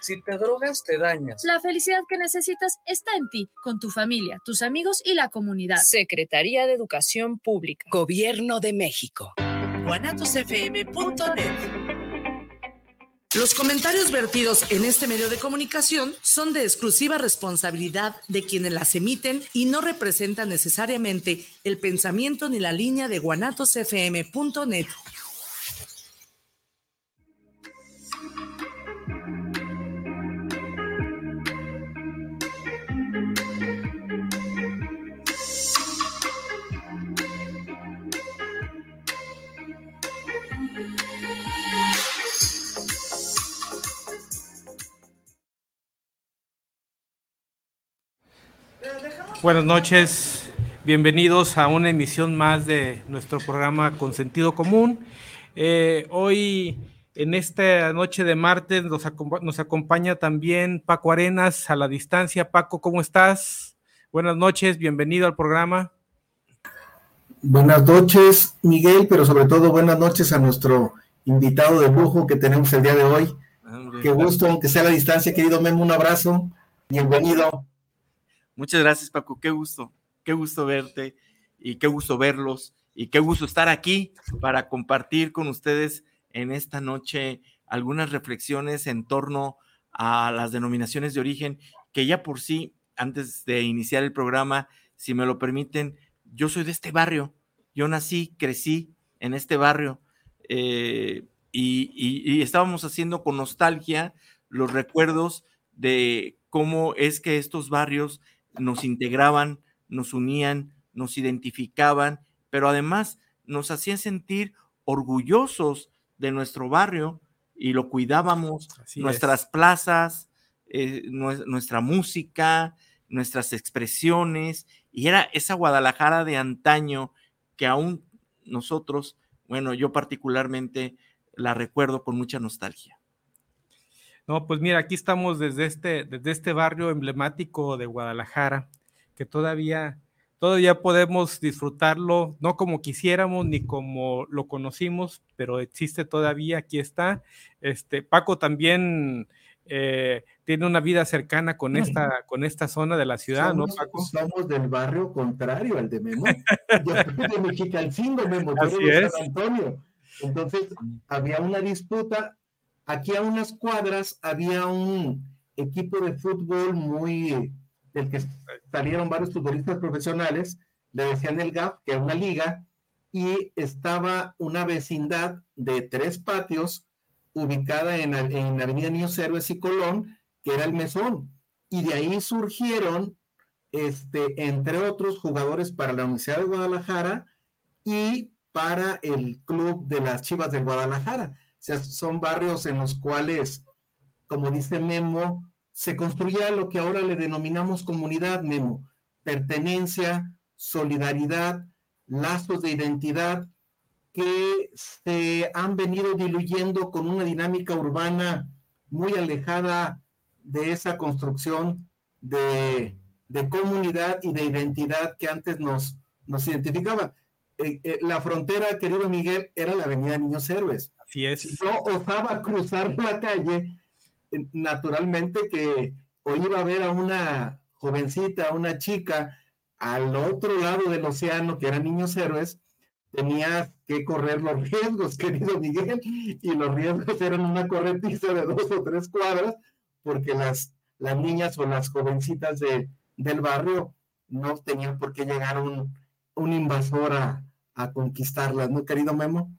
Si te drogas, te dañas. La felicidad que necesitas está en ti, con tu familia, tus amigos y la comunidad. Secretaría de Educación Pública. Gobierno de México. Los comentarios vertidos en este medio de comunicación son de exclusiva responsabilidad de quienes las emiten y no representan necesariamente el pensamiento ni la línea de guanatosfm.net. Buenas noches, bienvenidos a una emisión más de nuestro programa Con Sentido Común. Eh, hoy, en esta noche de martes, nos, nos, acompaña también Paco Arenas a la distancia. Paco, ¿cómo estás? Buenas noches, bienvenido al programa. Buenas noches, Miguel, pero sobre todo buenas noches a nuestro invitado de lujo que tenemos el día de hoy. Qué gusto, aunque sea a la distancia, querido Memo, un abrazo. Bienvenido. Muchas gracias, Paco. Qué gusto, qué gusto verte y qué gusto verlos y qué gusto estar aquí para compartir con ustedes en esta noche algunas reflexiones en torno a las denominaciones de origen que ya por sí, antes de iniciar el programa, si me lo permiten, yo soy de este barrio, yo nací, crecí en este barrio eh, y, y estábamos haciendo con nostalgia los recuerdos de cómo es que estos barrios nos integraban, nos unían, nos identificaban, pero además nos hacían sentir orgullosos de nuestro barrio y lo cuidábamos, nuestras plazas, eh, nuestra música, nuestras expresiones, y era esa Guadalajara de antaño que aún nosotros, bueno, yo particularmente la recuerdo con mucha nostalgia. No, pues mira, aquí estamos desde este, desde este barrio emblemático de Guadalajara, que todavía, todavía podemos disfrutarlo, no como quisiéramos ni como lo conocimos, pero existe todavía, aquí está. Este, Paco también eh, tiene una vida cercana con esta, con esta zona de la ciudad, ¿no, Paco? Somos del barrio contrario al de Memo. Yo soy de Mexicalcingo, Memo, Así es. San Antonio. Entonces, había una disputa Aquí a unas cuadras había un equipo de fútbol muy del que salieron varios futbolistas profesionales, le decían el GAP, que era una liga, y estaba una vecindad de tres patios ubicada en, en Avenida Niños Héroes y Colón, que era el Mesón. Y de ahí surgieron, este, entre otros, jugadores para la Universidad de Guadalajara y para el Club de las Chivas de Guadalajara son barrios en los cuales, como dice Memo, se construía lo que ahora le denominamos comunidad, Memo, pertenencia, solidaridad, lazos de identidad que se han venido diluyendo con una dinámica urbana muy alejada de esa construcción de, comunidad y de identidad que antes nos, nos identificaba. Eh, eh, la frontera, querido Miguel, era la Avenida Niños Héroes. Así es. Si yo osaba cruzar la calle, naturalmente que hoy iba a ver a una jovencita, una chica, al otro lado del océano, que eran Niños Héroes, tenía que correr los riesgos, querido Miguel, y los riesgos eran una corretiza de dos o tres cuadras, porque las, las niñas o las jovencitas de, del barrio no tenían por qué llegar un, un invasor a, a conquistarlas, ¿no, querido Memo?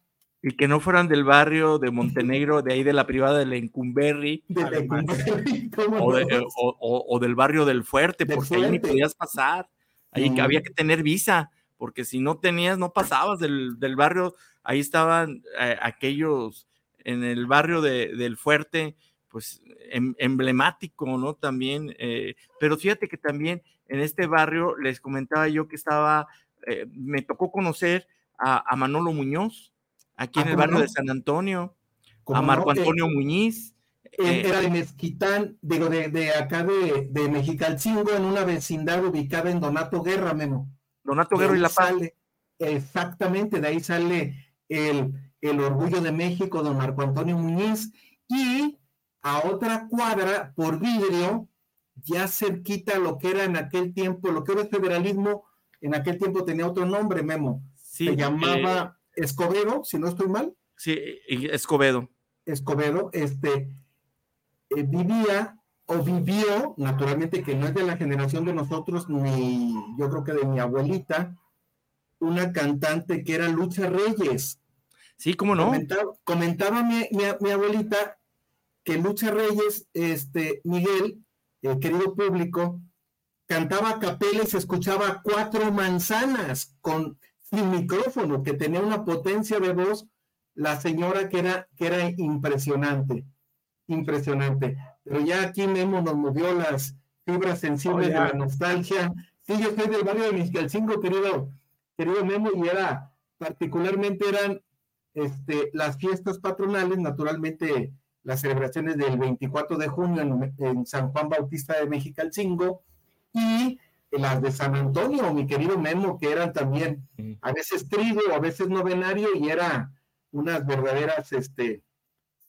Y que no fueran del barrio de Montenegro, de ahí de la privada de Lencumberri, o, del barrio del Fuerte, porque ahí ni podías pasar. Ahí había que tener visa, porque si no tenías, no pasabas del, barrio. Ahí estaban eh, aquellos en el barrio del Fuerte, pues em, emblemático, ¿no? También, eh, pero fíjate que también en este barrio les comentaba yo que estaba eh, me tocó conocer a, Manolo Muñoz, aquí en ah, el barrio de San Antonio, a Marco Antonio Muñiz. Eh, era de Mezquitán, digo, de, acá de, de Mexicalcingo, en una vecindad ubicada en Donato Guerra, Memo. Donato Guerra y La Paz. exactamente, de ahí sale el, el orgullo de México, don Marco Antonio Muñiz, y a otra cuadra por vidrio, ya cerquita lo que era en aquel tiempo, lo que era el federalismo, en aquel tiempo tenía otro nombre, Memo. Sí, Se llamaba Escobedo, si no estoy mal. Sí, Escobedo. Escobedo, este, eh, vivía o vivió, naturalmente que no es de la generación de nosotros, ni yo creo que de mi abuelita, una cantante que era Lucha Reyes. Sí, cómo no. Comentaba, comentaba mi, mi, mi, abuelita que Lucha Reyes, este, Miguel, el querido público, cantaba a capela y se escuchaba cuatro manzanas con sin micrófono, que tenía una potencia de voz, la señora que era, que era impresionante, impresionante. Pero ya aquí Memo nos movió las fibras sensibles oh, de la nostalgia. Sí, yo soy del barrio de Mixcalcingo, querido, querido Memo, y era, particularmente eran este, las fiestas patronales, naturalmente las celebraciones del 24 de junio en, en San Juan Bautista de Mexicalcingo y las de San Antonio, mi querido Memo, que eran también a veces trigo, a veces novenario, y eran unas verdaderas este,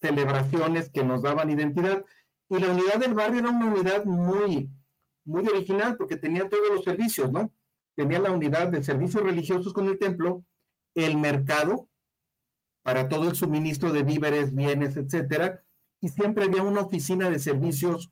celebraciones que nos daban identidad. Y la unidad del barrio era una unidad muy, muy original porque tenía todos los servicios, ¿no? Tenía la unidad de servicios religiosos con el templo, el mercado para todo el suministro de víveres, bienes, etcétera, y siempre había una oficina de servicios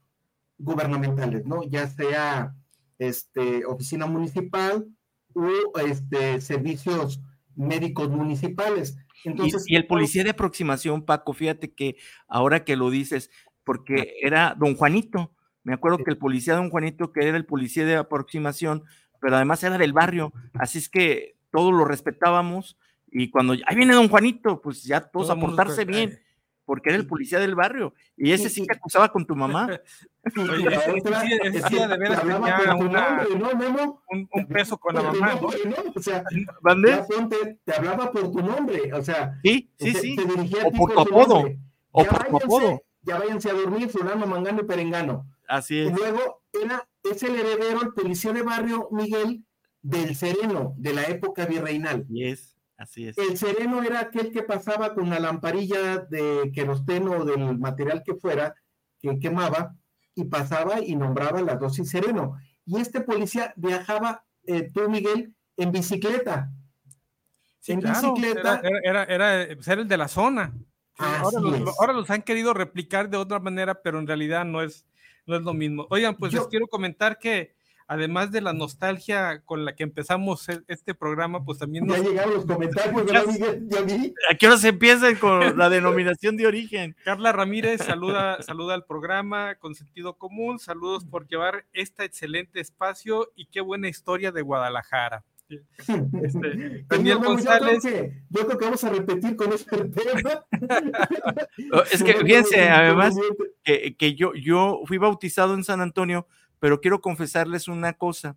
gubernamentales, ¿no? Ya sea este, oficina municipal o este, servicios médicos municipales. Entonces, y, y, el policía de aproximación, Paco, fíjate que ahora que lo dices, porque era don Juanito, me acuerdo que el policía don Juanito, que era el policía de aproximación, pero además era del barrio, así es que todos lo respetábamos y cuando ahí viene don Juanito, pues ya todos Todo a portarse bien porque era el policía del barrio. Y ese sí que acusaba con tu mamá. Oye, ese, sí, de veras tenía una, no, un, un, peso con la mamá. No, o sea, te hablaba por tu nombre, o sea, sí, sí, sí. Te dirigía o por tu apodo. O ya por tu apodo. Ya váyanse a dormir, fulano, mangano y perengano. Así es. Y luego era, es el heredero, el policía de barrio, Miguel, del Sereno, de la época virreinal. Y es. Así es. El sereno era aquel que pasaba con la lamparilla de querosteno o del material que fuera, que quemaba, y pasaba y nombraba la dosis sereno. Y este policía viajaba, eh, tú, Miguel, en bicicleta. Sí, en claro, bicicleta. Era, era, era, era, el de la zona. Ahora los, ahora los, han querido replicar de otra manera, pero en realidad no es, no es lo mismo. Oigan, pues Yo, les quiero comentar que además de la nostalgia con la que empezamos e, este programa, pues también... Nos... Ya llegaron los comentarios, ¿verdad, Miguel? ¿Ya vi? ¿A qué hora se empieza con la denominación de origen? Carla Ramírez saluda, saluda al programa con sentido común, saludos por llevar este excelente espacio y qué buena historia de Guadalajara. Este, Daniel no, no, González. Yo creo, que, yo creo, que, vamos a repetir con este tema. es que fíjense, además, que, que yo, yo fui bautizado en San Antonio pero quiero confesarles una cosa.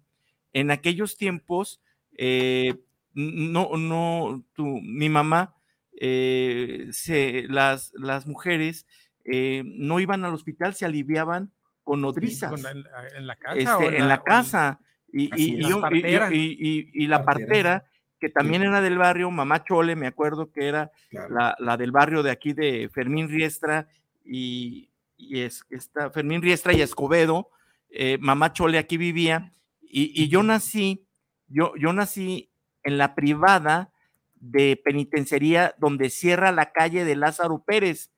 En aquellos tiempos, eh, no, no, tu, mi mamá, eh, se, las, las mujeres eh, no iban al hospital, se aliviaban con nodrizas. ¿En, en la casa? Este, en, la, la, casa. Y, y, y, y, y, la partera, que también era del barrio, mamá Chole, me acuerdo que era claro. la, la, del barrio de aquí de Fermín Riestra y, es, esta, Fermín Riestra y Escobedo, eh, mamá Chole aquí vivía, y, y, yo nací, yo, yo nací en la privada de penitenciaría donde cierra la calle de Lázaro Pérez,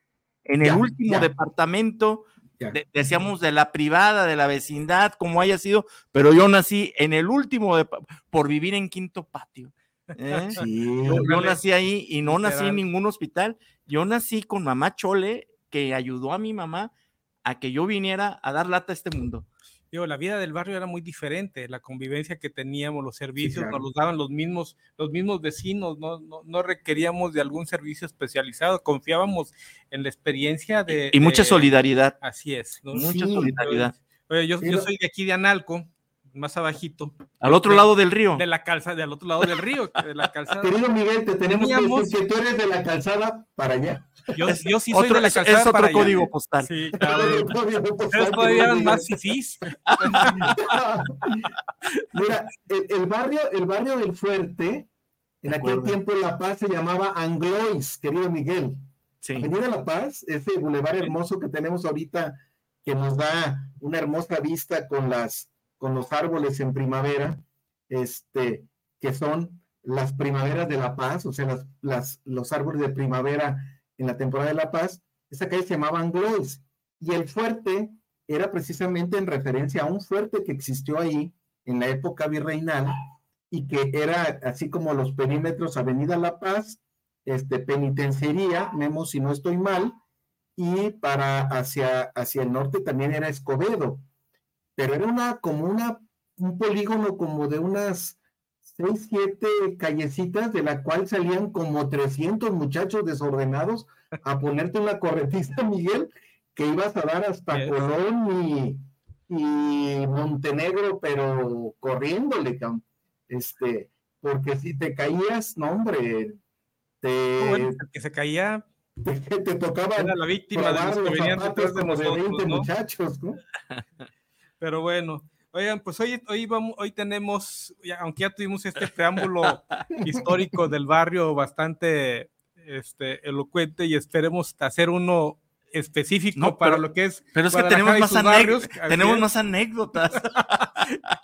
en el ya, último ya. departamento, de, decíamos de la privada, de la vecindad, como haya sido, pero yo nací en el último, de, por vivir en quinto patio. ¿eh? Sí, yo, yo, nací ahí y no nací en ningún hospital, yo nací con mamá Chole, que ayudó a mi mamá a que yo viniera a dar lata a este mundo digo, la vida del barrio era muy diferente, la convivencia que teníamos, los servicios, sí, claro. nos los daban los mismos, los mismos vecinos, no, no, no, requeríamos de algún servicio especializado, confiábamos en la experiencia de... Y, mucha de, solidaridad. Así es. ¿no? Mucha sí, solidaridad. Oye, yo, yo, soy de aquí de Analco, más abajito. Al otro de, lado del río. De la calzada, del otro lado del río, de la calzada. Querido Miguel, te tenemos Teníamos... que decir que tú eres de la calzada para allá. Yo, yo sí soy otro, de la calzada es otro para código allá. postal. Sí, claro. Ustedes todavía eran más fifís. Mira, el, el, barrio, el barrio del Fuerte, en aquel tiempo en La Paz se llamaba Anglois, querido Miguel. Sí. Avenida La Paz, ese bulevar hermoso que tenemos ahorita, que nos da una hermosa vista con las, con los árboles en primavera, este, que son las primaveras de La Paz, o sea, las, las, los árboles de primavera en la temporada de La Paz, esa calle se llamaba Anglois, y el fuerte era precisamente en referencia a un fuerte que existió ahí en la época virreinal y que era así como los perímetros Avenida La Paz, este, penitenciaría, Memo, si no estoy mal, y para hacia, hacia el norte también era Escobedo, pero era una como una, un polígono como de unas seis, siete callecitas, de la cual salían como 300 muchachos desordenados a ponerte una corretista, Miguel, que ibas a dar hasta Yes. Colón y, y Montenegro, pero corriéndole, este, porque si te caías, no, hombre, te, Bueno, que se caía te, te tocaba era la víctima de los los de de nosotros, 20 ¿no? muchachos, ¿no? Pero bueno, oigan, pues hoy, hoy, vamos, hoy tenemos, ya- aunque ya tuvimos este preámbulo histórico del barrio bastante este, elocuente y esperemos hacer uno específico No, para pero- lo que es. Pero es que tenemos más, barrios, tenemos más anécdotas.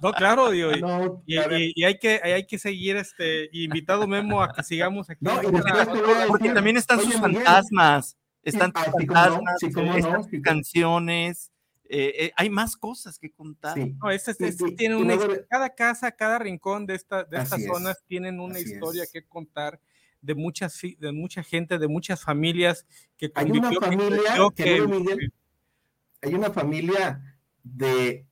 No, claro, digo, y, No, y- hay, que, hay que seguir este invitado Memo a que sigamos aquí. No, otra- Porque también están oye, sus Miguel, fantasmas, están ah, sí, no, fantasmas, sí, cómo están no, sus sí, canciones, eh, eh, hay más cosas que contar. sí. No, Y- y- tiene y una luego- his- cada casa, cada rincón de, esta, de estas zonas tienen una así historia es. que contar de muchas, de mucha gente, de muchas familias que Hay una que familia, que- Miguel, hay una familia de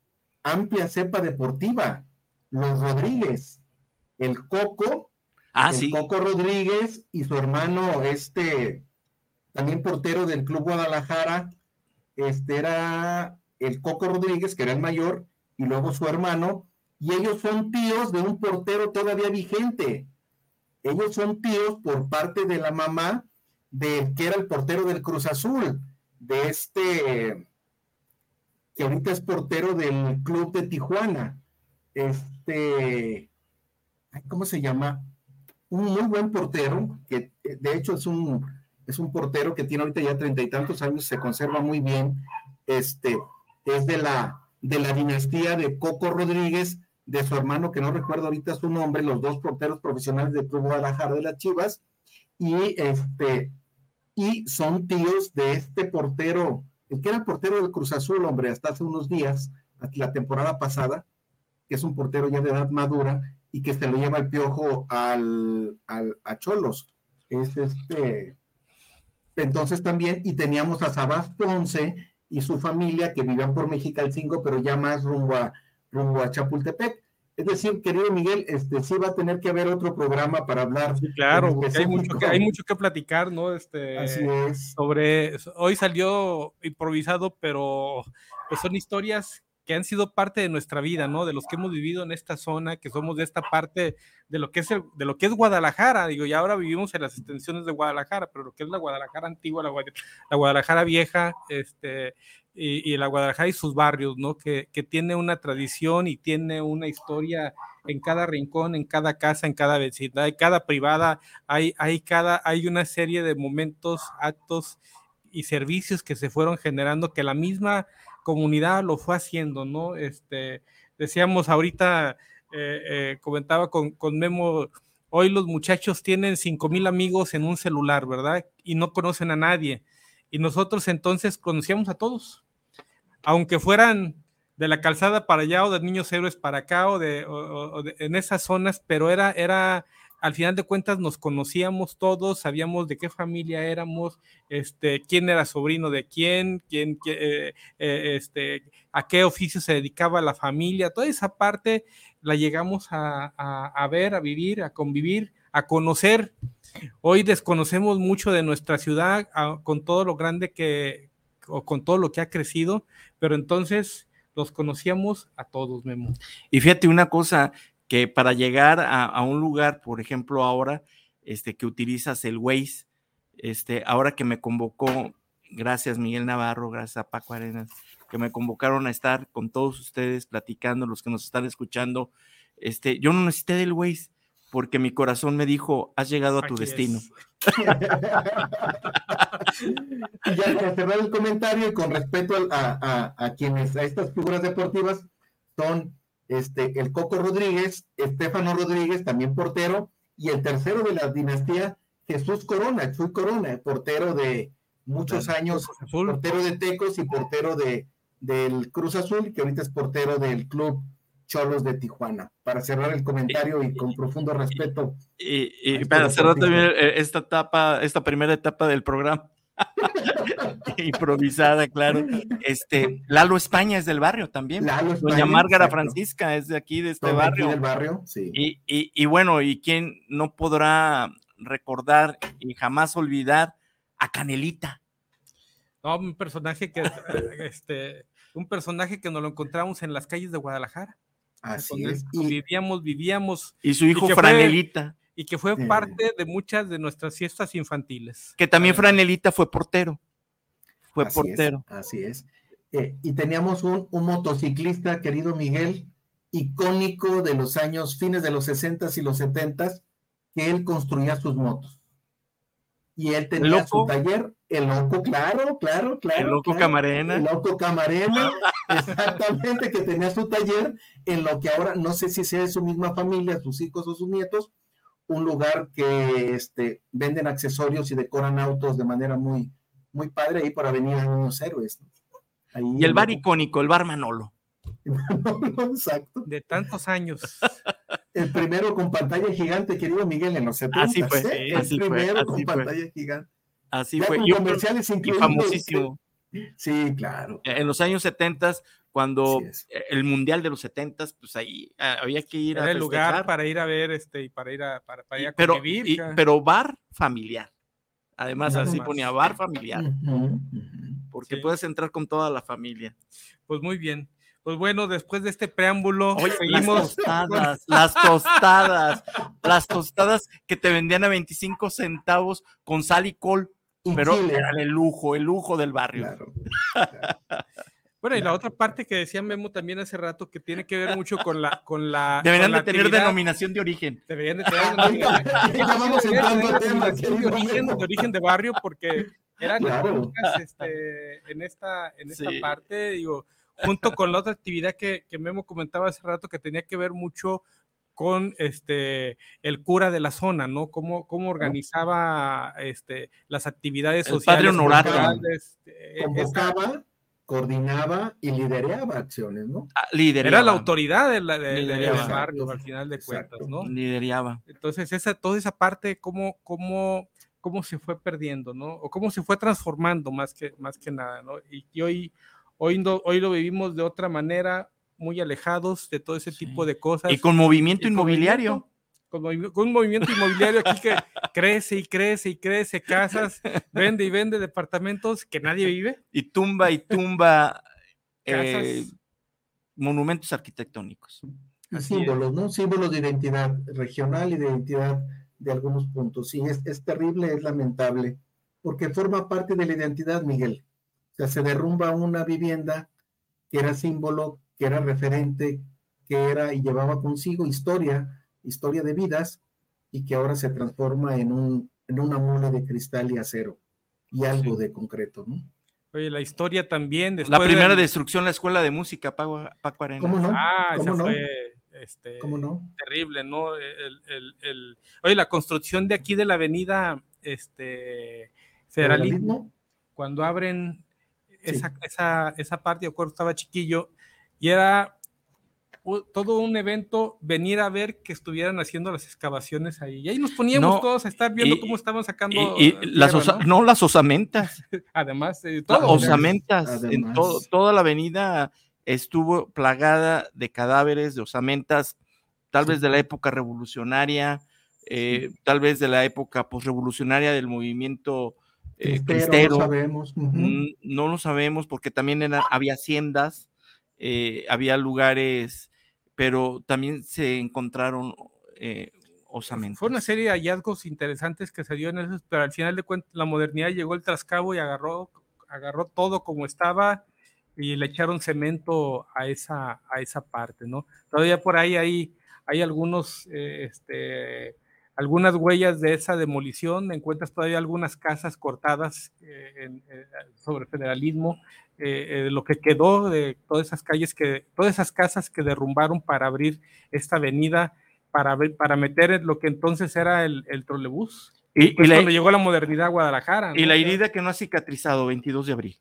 amplia cepa deportiva, los Rodríguez, el Coco, Ah, el sí, Coco Rodríguez y su hermano, este, también portero del Club Guadalajara, este era el Coco Rodríguez, que era el mayor, y luego su hermano, y ellos son tíos de un portero todavía vigente. Ellos son tíos por parte de la mamá del que era el portero del Cruz Azul, de este, que ahorita es portero del club de Tijuana. Este, ¿cómo se llama? Un muy buen portero, que eh, de hecho es un, es un portero que tiene ahorita ya treinta y tantos años, se conserva muy bien. Este, es de la, de la dinastía de Coco Rodríguez, de su hermano, que no recuerdo ahorita su nombre, los dos porteros profesionales del Club Guadalajara de las Chivas, y este, y son tíos de este portero, el que era portero del Cruz Azul, hombre, hasta hace unos días, la temporada pasada, que es un portero ya de edad madura y que se lo lleva el piojo al, al a Cholos. Es este. Entonces también, y teníamos a Sabás Ponce y su familia que vivían por Mexicalcingo, pero ya más rumbo a, rumbo a Chapultepec. Es decir, querido Miguel, este sí va a tener que haber otro programa para hablar. Sí, claro, porque hay mucho, que, hay mucho que platicar, ¿no? Este, Así es. sobre hoy salió improvisado, pero pues son historias que han sido parte de nuestra vida, ¿no? De los que hemos vivido en esta zona, que somos de esta parte de lo que es de lo que es Guadalajara, digo, y ahora vivimos en las extensiones de Guadalajara, pero lo que es la Guadalajara antigua, la Guadalajara vieja, este y, y la Guadalajara y sus barrios, ¿no? Que, que tiene una tradición y tiene una historia en cada rincón, en cada casa, en cada vecindad, en cada privada, hay, hay, cada, hay una serie de momentos, actos y servicios que se fueron generando que la misma comunidad lo fue haciendo, ¿no? Este, decíamos ahorita, eh, eh, comentaba con, con Memo, hoy los muchachos tienen cinco mil amigos en un celular, ¿verdad? Y no conocen a nadie. Y nosotros entonces conocíamos a todos, aunque fueran de la calzada para allá o de niños héroes para acá o- o de- en esas zonas, pero era, era, al final de cuentas nos conocíamos todos, sabíamos de qué familia éramos, este, quién era sobrino de quién, quién, qué- eh, eh, este, a qué oficio se dedicaba la familia, toda esa parte la llegamos a, a- ver, a vivir, a convivir, a conocer. Hoy desconocemos mucho de nuestra ciudad a- con todo lo grande que, o con todo lo que ha crecido, pero entonces los conocíamos a todos, Memo. Y fíjate una cosa, que para llegar a, a un lugar, por ejemplo, ahora, este, que utilizas el Waze, este, ahora que me convocó, gracias Miguel Navarro, gracias a Paco Arenas, que me convocaron a estar con todos ustedes platicando, los que nos están escuchando, este, yo no necesité del Waze, porque mi corazón me dijo, has llegado a tu Aquí destino. es. y ya para cerrar el comentario y con respeto a, a, quienes, a estas figuras deportivas, son este, el Coco Rodríguez, Estefano Rodríguez, también portero, y el tercero de la dinastía, Jesús Corona, Chuy Corona, portero de muchos años, portero de Tecos y portero de, del Cruz Azul, que ahorita es portero del club Cholos de Tijuana. Para cerrar el comentario y con profundo respeto. Y, este para cerrar también eh, esta etapa, esta primera etapa del programa. improvisada, claro. Este, Lalo España es del barrio también. Doña Márgara Francisca es de aquí, de este barrio. Del barrio sí. y, y, y, bueno, ¿y quién no podrá recordar y jamás olvidar a Canelita? No, un personaje que este, un personaje que nos lo encontramos en las calles de Guadalajara. Así es. Y, vivíamos, vivíamos. Y su hijo Franelita. Y que fue parte de muchas de nuestras fiestas infantiles. Que también Franelita fue portero. Fue portero. así es. Eh, y teníamos un, un, motociclista, querido Miguel, icónico de los años, fines de los 60 y los 70 que él construía sus motos. Y él tenía su taller, el loco, claro, claro, claro. El loco Camarena. El loco Camarena, exactamente, que tenía su taller en lo que ahora, no sé si sea de su misma familia, sus hijos o sus nietos, un lugar que este, venden accesorios y decoran autos de manera muy, muy padre ahí para venir a Niños Héroes. y el bar icónico, el bar Manolo. exacto. De tantos años. El primero con pantalla gigante, querido Miguel, en los 70. Así fue. ¿eh? el primero con pantalla gigante. Así fue. y comerciales incluidos. famosísimo. Sí, claro. En los años 70, cuando el mundial de los 70, pues ahí ah, había que ir Era a el lugar para ir a ver este y para ir a para, ir a pero, pero bar familiar. Además, así ponía bar familiar. Porque puedes entrar con toda la familia. Pues muy bien. Pues bueno, después de este preámbulo, seguimos. Las tostadas, las tostadas, las tostadas que te vendían a 25 centavos con sal y col, pero era el lujo, el lujo del barrio. Bueno, y la otra parte que decía Memo también hace rato que tiene que ver mucho con la con la deberían de tener denominación de origen. Deberían de tener denominación de origen, de origen de barrio porque eran este, en esta en esta parte digo junto con la otra actividad que, que Memo comentaba hace rato que tenía que ver mucho con este el cura de la zona, ¿no? Cómo, cómo organizaba este, las actividades el sociales. Padre honorario. Este, Convocaba, coordinaba y lideraba acciones, ¿no? Ah, lideraba. Era la autoridad de la, del barrio, al final de cuentas, ¿no? Lideraba. Entonces, esa, toda esa parte, cómo, cómo, cómo se fue perdiendo, ¿no? O cómo se fue transformando más que, más que nada, ¿no? Y, y hoy Hoy, hoy lo vivimos de otra manera, muy alejados de todo ese tipo de cosas. Y con movimiento inmobiliario. Con, un movimiento inmobiliario aquí que crece y crece y crece, casas, vende y vende departamentos que nadie vive. Y tumba y tumba eh, monumentos arquitectónicos. símbolos, ¿no? Símbolos de identidad regional y de identidad de algunos puntos. Sí, es, es terrible, es lamentable, porque forma parte de la identidad, Miguel sea, se derrumba una vivienda que era símbolo, que era referente, que era y llevaba consigo historia, historia de vidas, y que ahora se transforma en, un, en una mole de cristal y acero y algo de concreto, ¿no? Oye, la historia también. La primera destrucción, la escuela de música, Paco, Paco Arena. ¿Cómo no? Ah, ¿Cómo no? fue este, ¿Cómo no? terrible, ¿no? El, el, el, oye, la construcción de aquí de la avenida este, Federalismo, cuando abren esa, esa, esa parte, yo acuerdo, estaba chiquillo, y era todo un evento venir a ver que estuvieran haciendo las excavaciones ahí. Y ahí nos poníamos todos a estar viendo cómo estaban sacando. Y, las ¿no? las osamentas. Además, de todo. Osamentas. En todo, toda la avenida estuvo plagada de cadáveres, de osamentas, tal vez de la época revolucionaria, eh, tal vez de la época posrevolucionaria del movimiento eh, no sabemos. No lo sabemos porque también había haciendas, eh, había lugares, pero también se encontraron eh, osamentos. Fue una serie de hallazgos interesantes que se dio en eso, pero al final de cuentas la modernidad llegó el trascabo y agarró, agarró todo como estaba y le echaron cemento a esa, a esa parte, ¿no? Todavía por ahí hay, hay algunos, este, algunas huellas de esa demolición, encuentras todavía algunas casas cortadas eh, eh, sobre federalismo, eh, lo que quedó de todas esas calles, que, todas esas casas que derrumbaron para abrir esta avenida, para, para meter lo que entonces era el, el trolebús. Y, cuando llegó la modernidad a Guadalajara. Y la herida que no ha cicatrizado, 22 de abril.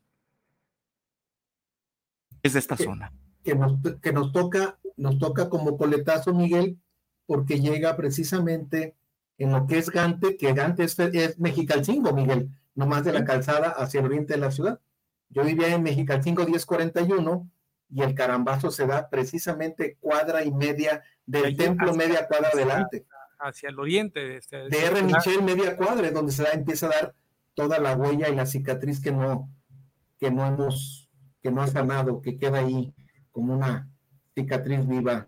Es de esta zona. Que nos, que nos toca, nos toca como coletazo, Miguel, porque llega precisamente en lo que es Gante, que Gante es, es Mexicalcingo, Miguel, nomás de la calzada hacia el oriente de la ciudad. Yo vivía en Mexicalcingo 1041 y el carambazo se da precisamente cuadra y media del templo, media cuadra adelante. Hacia el oriente. Este, de R. Michel, media cuadra, donde se da, empieza a dar toda la huella y la cicatriz que no, que no hemos, que no ha sanado, que queda ahí como una cicatriz viva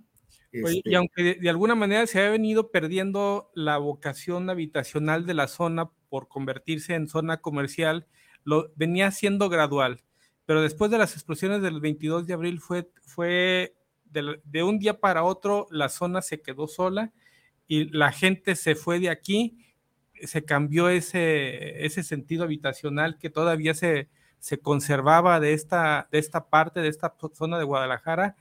y este aunque de, alguna manera se ha venido perdiendo la vocación habitacional de la zona por convertirse en zona comercial, lo venía siendo gradual. Pero después de las explosiones del 22 de abril fue, fue de, un día para otro la zona se quedó sola y la gente se fue de aquí, se cambió ese, ese sentido habitacional que todavía se, se conservaba de esta, de esta parte, de esta zona de Guadalajara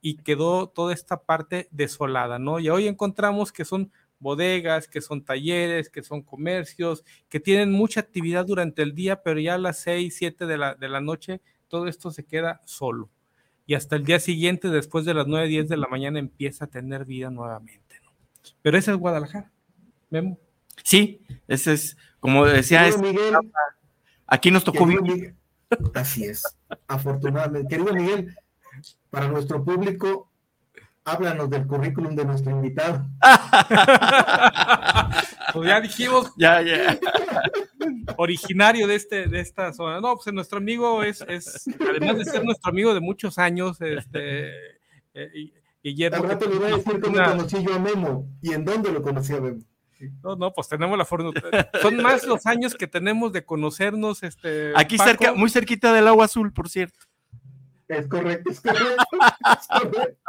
y quedó toda esta parte desolada, ¿no? Y hoy encontramos que son bodegas, que son talleres, que son comercios, que tienen mucha actividad durante el día, pero ya a las 6, 7 de la, de la noche todo esto se queda solo. Y hasta el día siguiente, después de las 9, 10 de la mañana, empieza a tener vida nuevamente, ¿no? Pero ese es Guadalajara, Memo. Sí, ese es, como decía, Miguel, aquí nos tocó vivir. Así es, afortunadamente. Querido Miguel, para nuestro público, háblanos del currículum de nuestro invitado. pues ya dijimos. Ya, ya. Originario de, este, de esta zona. No, pues nuestro amigo es, es, además de ser nuestro amigo de muchos años, este. Eh, Guillermo. Al rato le voy a decir cómo conocí yo a Memo y en dónde lo conocí a Memo. No, no, pues tenemos la forma. Son más los años que tenemos de conocernos. Este, Aquí cerca, muy cerquita del agua azul, por cierto. Es correcto, es correcto,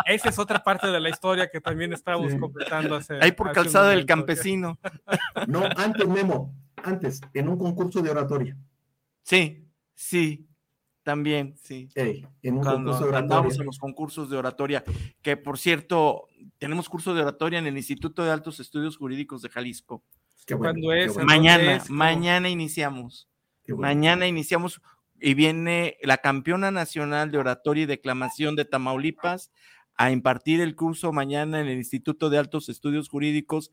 Esa es otra parte de la historia que también estábamos completando hace. Ahí por calzada del campesino. No, antes, Memo, antes, en un concurso de oratoria. Sí, sí, también, sí. en un Cuando concurso de en los concursos de oratoria, que por cierto, tenemos curso de oratoria en el Instituto de Altos Estudios Jurídicos de Jalisco. ¿Cuándo es? Mañana, mañana iniciamos. Mañana iniciamos y viene la campeona nacional de oratoria y declamación de Tamaulipas a impartir el curso mañana en el Instituto de Altos Estudios Jurídicos,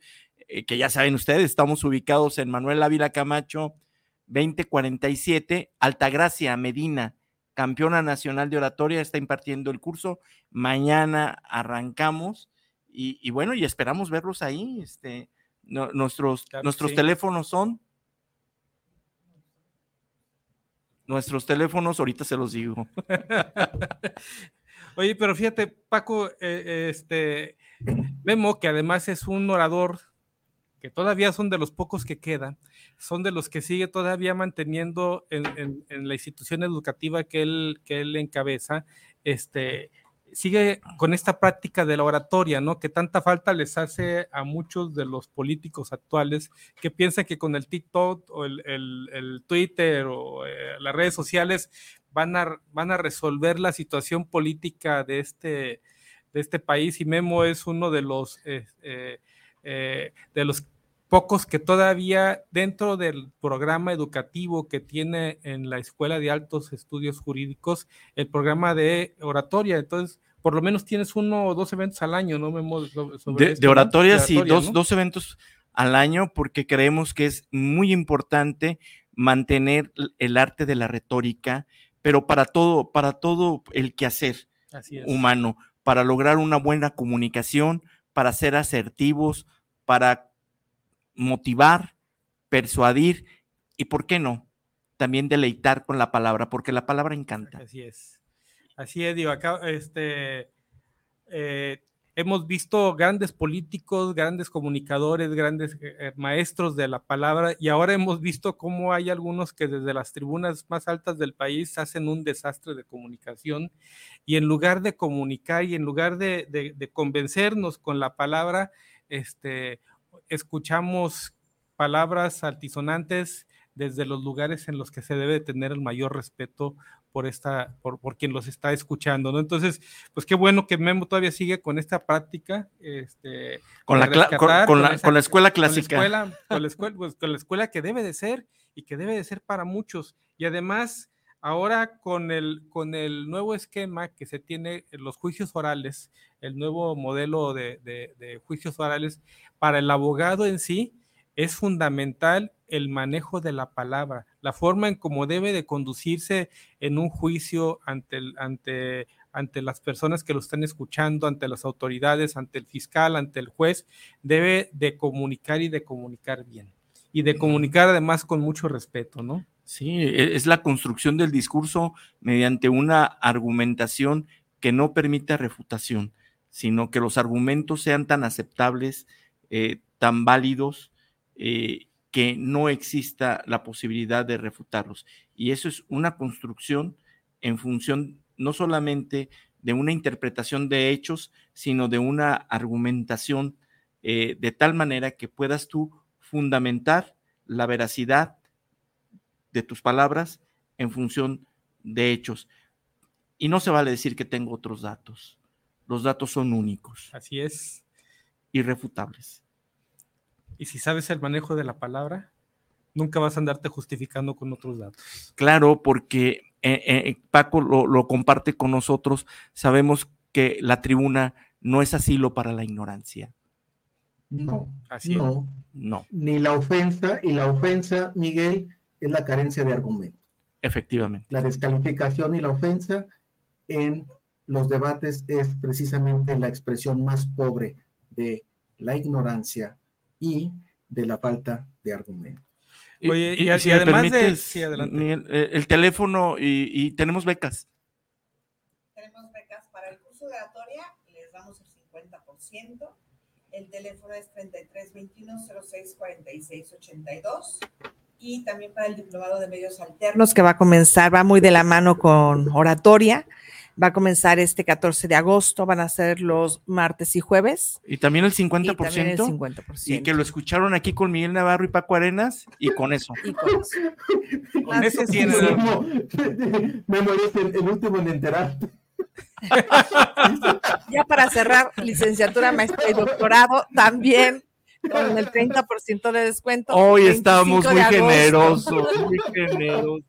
eh, que ya saben ustedes, estamos ubicados en Manuel Ávila Camacho 2047, Altagracia Medina, campeona nacional de oratoria, está impartiendo el curso. Mañana arrancamos y, bueno, y esperamos verlos ahí. Este, nuestros nuestros teléfonos son Nuestros teléfonos, ahorita se los digo. Oye, pero fíjate, Paco, eh, este, Memo, que además es un orador, que todavía son de los pocos que quedan, son de los que sigue todavía manteniendo en, en la institución educativa que él, que él encabeza, este, sigue con esta práctica de la oratoria, ¿no? Que tanta falta les hace a muchos de los políticos actuales que piensan que con el TikTok o el, Twitter o eh, las redes sociales van a, van a resolver la situación política de este, de este país y Memo es uno de los, eh, eh, de los pocos que todavía dentro del programa educativo que tiene en la Escuela de Altos Estudios Jurídicos, el programa de oratoria. Entonces, por lo menos tienes uno o dos eventos al año, ¿no? de, oratoria, sí, dos, dos eventos al año porque creemos que es muy importante mantener el arte de la retórica, pero para todo, para todo el quehacer humano, para lograr una buena comunicación, para ser asertivos, para motivar, persuadir y, ¿por qué no? También deleitar con la palabra, porque la palabra encanta. Así es. Así es, digo, acá este, eh, hemos visto grandes políticos, grandes comunicadores, grandes eh, eh, maestros de la palabra y ahora hemos visto cómo hay algunos que desde las tribunas más altas del país hacen un desastre de comunicación y en lugar de comunicar y en lugar de, de convencernos con la palabra, este, escuchamos palabras altisonantes desde los lugares en los que se debe tener el mayor respeto por esta, por, por, quien los está escuchando, ¿no? Entonces, pues qué bueno que Memo todavía sigue con esta práctica, este, con, la, con, con, con, la, esa, con, la, escuela clásica. Con la escuela, con la escuela, pues, con la escuela que debe de ser y que debe de ser para muchos. Y además, ahora con el, con el nuevo esquema que se tiene en los juicios orales, el nuevo modelo de, de, de juicios orales, para el abogado en sí, es fundamental el manejo de la palabra, la forma en cómo debe de conducirse en un juicio ante, el, ante, ante las personas que lo están escuchando, ante las autoridades, ante el fiscal, ante el juez, debe de comunicar y de comunicar bien. Y de comunicar además con mucho respeto, ¿no? Sí, es la construcción del discurso mediante una argumentación que no permita refutación, sino que los argumentos sean tan aceptables, eh, tan válidos, eh, que no exista la posibilidad de refutarlos. Y eso es una construcción en función no solamente de una interpretación de hechos, sino de una argumentación eh, de tal manera que puedas tú fundamentar la veracidad de tus palabras en función de hechos. Y no se vale decir que tengo otros datos. Los datos son únicos. Así es. Irrefutables. Y si sabes el manejo de la palabra, nunca vas a andarte justificando con otros datos. Claro, porque eh, eh, Paco lo, lo, comparte con nosotros. Sabemos que la tribuna no es asilo para la ignorancia. No, así no, no. Ni la ofensa, y la ofensa, Miguel, es la carencia de argumento. Efectivamente. La descalificación y la ofensa en los debates es precisamente la expresión más pobre de la ignorancia y de la falta de argumento. Oye, y, y, y si además permites, de sí, el, el, teléfono y, y, tenemos becas. Tenemos becas para el curso de oratoria, les damos el 50%. El teléfono es 3321-064682. Y también para el diplomado de medios alternos que va a comenzar, va muy de la mano con oratoria va a comenzar este 14 de agosto, van a ser los martes y jueves. Y también el 50%. Y, también el 50%. y que lo escucharon aquí con Miguel Navarro y Paco Arenas, y con eso. Y con eso. con eso tiene. Me moriste el, el último en enterarte. ya para cerrar, licenciatura, maestría y doctorado, también con el 30% de descuento. Hoy estamos muy generosos, muy generosos.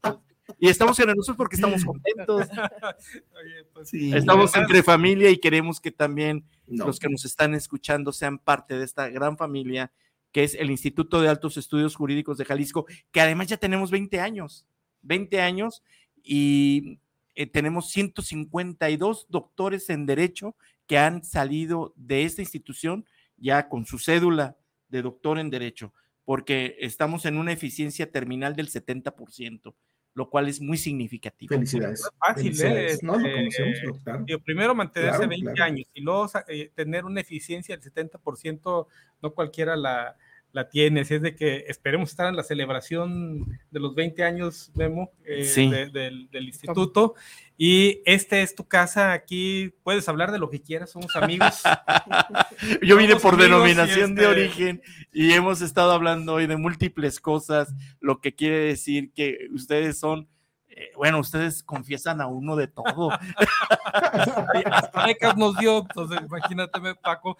Y estamos generosos porque estamos contentos. Oye, pues, sí, estamos entre familia y queremos que también no. los que nos están escuchando sean parte de esta gran familia que es el Instituto de Altos Estudios Jurídicos de Jalisco, que además ya tenemos 20 años, 20 años y eh, tenemos 152 doctores en derecho que han salido de esta institución ya con su cédula de doctor en derecho, porque estamos en una eficiencia terminal del 70% lo cual es muy significativo. Felicidades. No es fácil, Felicidades. ¿eh? No, lo conocemos, eh, claro. Primero mantenerse Claro, 20 claro. años y luego eh, tener una eficiencia del 70%, no cualquiera la, la tiene. Así es de que esperemos estar en la celebración de los 20 años, Memo, eh, Sí. de- del, del instituto. Y este es tu casa, aquí puedes hablar de lo que quieras, somos amigos. Yo vine Somos por denominación de este- origen y hemos estado hablando hoy de múltiples cosas, lo que quiere decir que ustedes son, eh, bueno, ustedes confiesan a uno de todo. Hasta becas nos dio, entonces imagínate, Paco.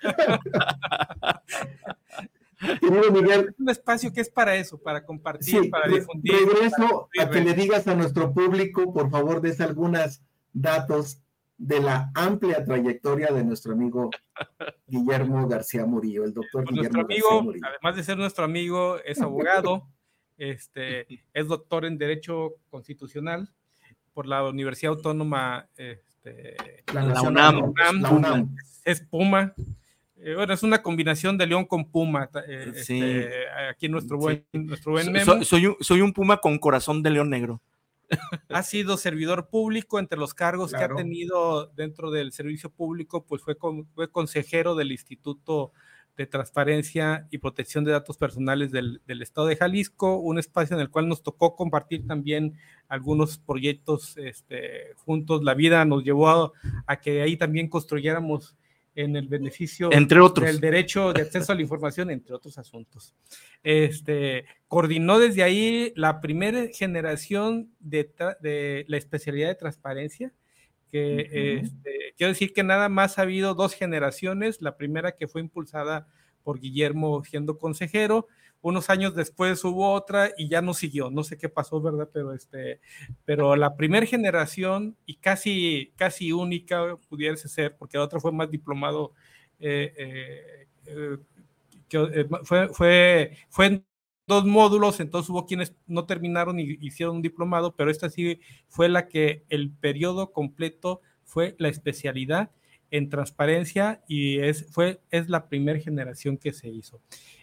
Querido Miguel, un espacio que es para eso, para compartir, sí, para difundir. regreso para a que le digas a nuestro público, por favor, des algunos datos de la amplia trayectoria de nuestro amigo Guillermo García Murillo, el doctor Pues Guillermo nuestro García amigo, Murillo. además de ser nuestro amigo, es abogado, este, es doctor en Derecho Constitucional por la Universidad Autónoma este, La, la Nacional, UNAM, la UNAM. es Puma. Eh, bueno, es una combinación de León con Puma. eh, Sí. este, aquí nuestro buen, nuestro buen Memo soy, soy un, soy un puma con corazón de león negro. ha sido servidor público entre los cargos Claro. que ha tenido dentro del servicio público, pues fue, con- fue consejero del Instituto de Transparencia y Protección de Datos Personales del, del Estado de Jalisco, un espacio en el cual nos tocó compartir también algunos proyectos este, juntos. La vida nos llevó a, a que ahí también construyéramos en el beneficio entre otros. del derecho de acceso a la información, entre otros asuntos. Este, coordinó desde ahí la primera generación de, de la especialidad de transparencia, que este, quiero decir que nada más ha habido dos generaciones, la primera que fue impulsada por Guillermo siendo consejero, unos años después hubo otra y ya no siguió, no sé qué pasó, ¿verdad? Pero, este, pero la primera generación y casi, casi única pudiese ser, porque la otra fue más diplomado, eh, eh, eh, fue, fue, fue en dos módulos, entonces hubo quienes no terminaron y hicieron un diplomado, pero esta sí fue la que el periodo completo fue la especialidad en transparencia y es, fue, es la primera generación que se hizo.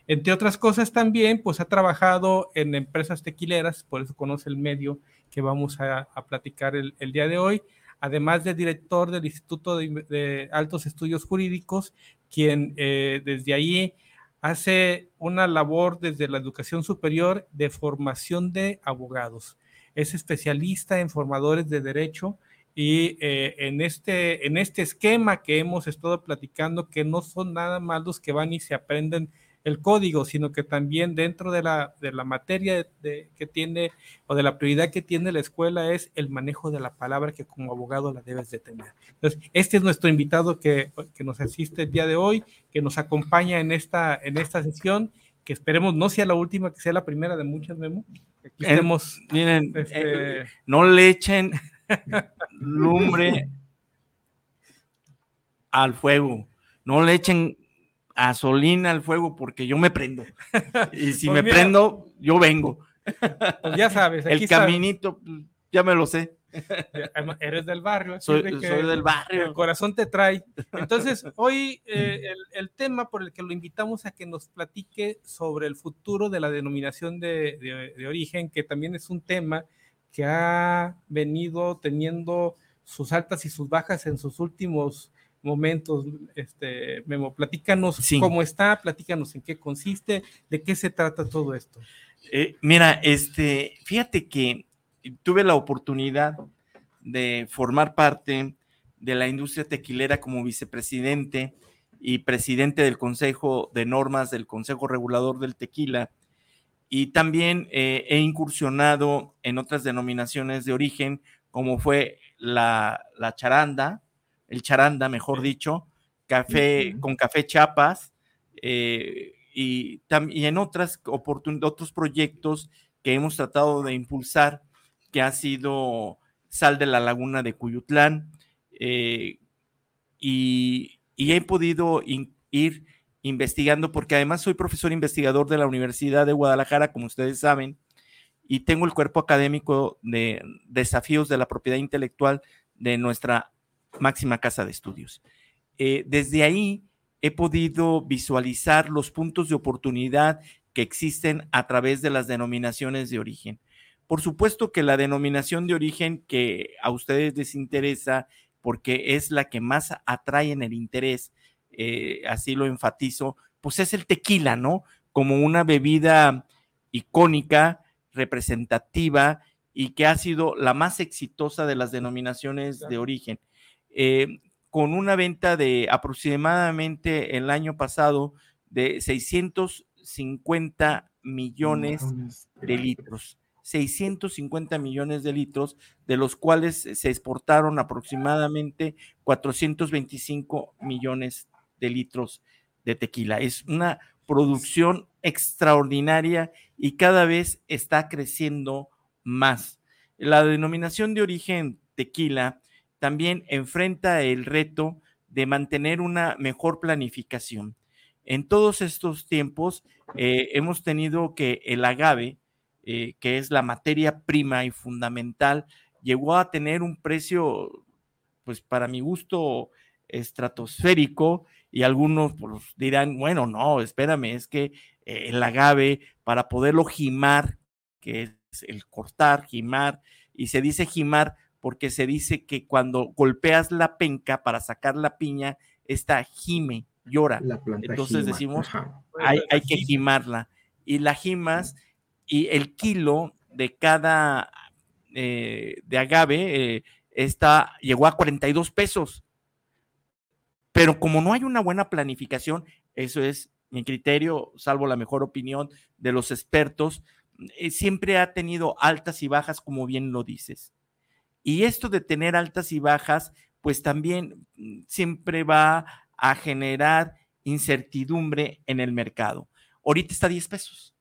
Entre otras cosas también, pues ha trabajado en empresas tequileras, por eso conoce el medio que vamos a, platicar el, día de hoy, además de director del Instituto de, Altos Estudios Jurídicos, quien eh, desde ahí hace una labor desde la educación superior de formación de abogados. Es especialista en formadores de derecho y eh, en, este, en este esquema que hemos estado platicando, que no son nada más los que van y se aprenden el código, sino que también dentro de la, de la materia de, que tiene o de la prioridad que tiene la escuela es el manejo de la palabra que como abogado la debes de tener. Entonces, este es nuestro invitado que, que nos asiste el día de hoy, que nos acompaña en esta, en esta sesión, que esperemos no sea la última, que sea la primera de muchas, Memo. Aquí eh, miren, este, eh, no le echen lumbre al fuego, no le echen gasolina al fuego porque yo me prendo. Y si pues me prendo, yo vengo. Pues ya sabes. el caminito, ya me lo sé. Eres del barrio. Soy, del barrio. El corazón te trae. Entonces, hoy eh, el, tema por el que lo invitamos a que nos platique sobre el futuro de la denominación de, de origen, que también es un tema que ha venido teniendo sus altas y sus bajas en sus últimos momentos, este, Memo, platícanos cómo está, platícanos en qué consiste, de qué se trata todo esto. Eh, mira, este, fíjate que tuve la oportunidad de formar parte de la industria tequilera como vicepresidente y presidente del Consejo de Normas del Consejo Regulador del Tequila. Y también eh, he incursionado en otras denominaciones de origen, como fue la, la charanda, el charanda, mejor dicho, café con café chapas eh, y, y, en otras otros proyectos que hemos tratado de impulsar, que ha sido Sal de la Laguna de Cuyutlán, eh, y, he podido ir investigando, porque además soy profesor investigador de la Universidad de Guadalajara, como ustedes saben, y tengo el cuerpo académico de desafíos de la propiedad intelectual de nuestra máxima casa de estudios. Eh, desde ahí he podido visualizar los puntos de oportunidad que existen a través de las denominaciones de origen. Por supuesto que la denominación de origen que a ustedes les interesa porque es la que más atrae en el interés, eh, así lo enfatizo, pues es el tequila, ¿no? Como una bebida icónica, representativa y que ha sido la más exitosa de las denominaciones de origen. Eh, con una venta de aproximadamente el año pasado de 650 millones de litros. 650 millones de litros, de los cuales se exportaron aproximadamente 425 millones de litros de tequila. Es una producción extraordinaria y cada vez está creciendo más. La denominación de origen tequila también enfrenta el reto de mantener una mejor planificación. En todos estos tiempos eh, hemos tenido que el agave, eh, que es la materia prima y fundamental, llegó a tener un precio, pues para mi gusto, estratosférico y algunos pues, dirán, bueno, no, espérame, es que eh, el agave para poderlo gimar, que es el cortar, gimar, y se dice gimar porque se dice que cuando golpeas la penca para sacar la piña, esta gime, llora. Entonces decimos, hay, que gimarla. Y la gimas y el kilo de cada eh, de agave eh, está, llegó a 42 pesos. Pero como no hay una buena planificación, eso es mi criterio, salvo la mejor opinión de los expertos, eh, siempre ha tenido altas y bajas, como bien lo dices. Y esto de tener altas y bajas, pues también mm, siempre va a generar incertidumbre en el mercado. Ahorita está a 10 pesos.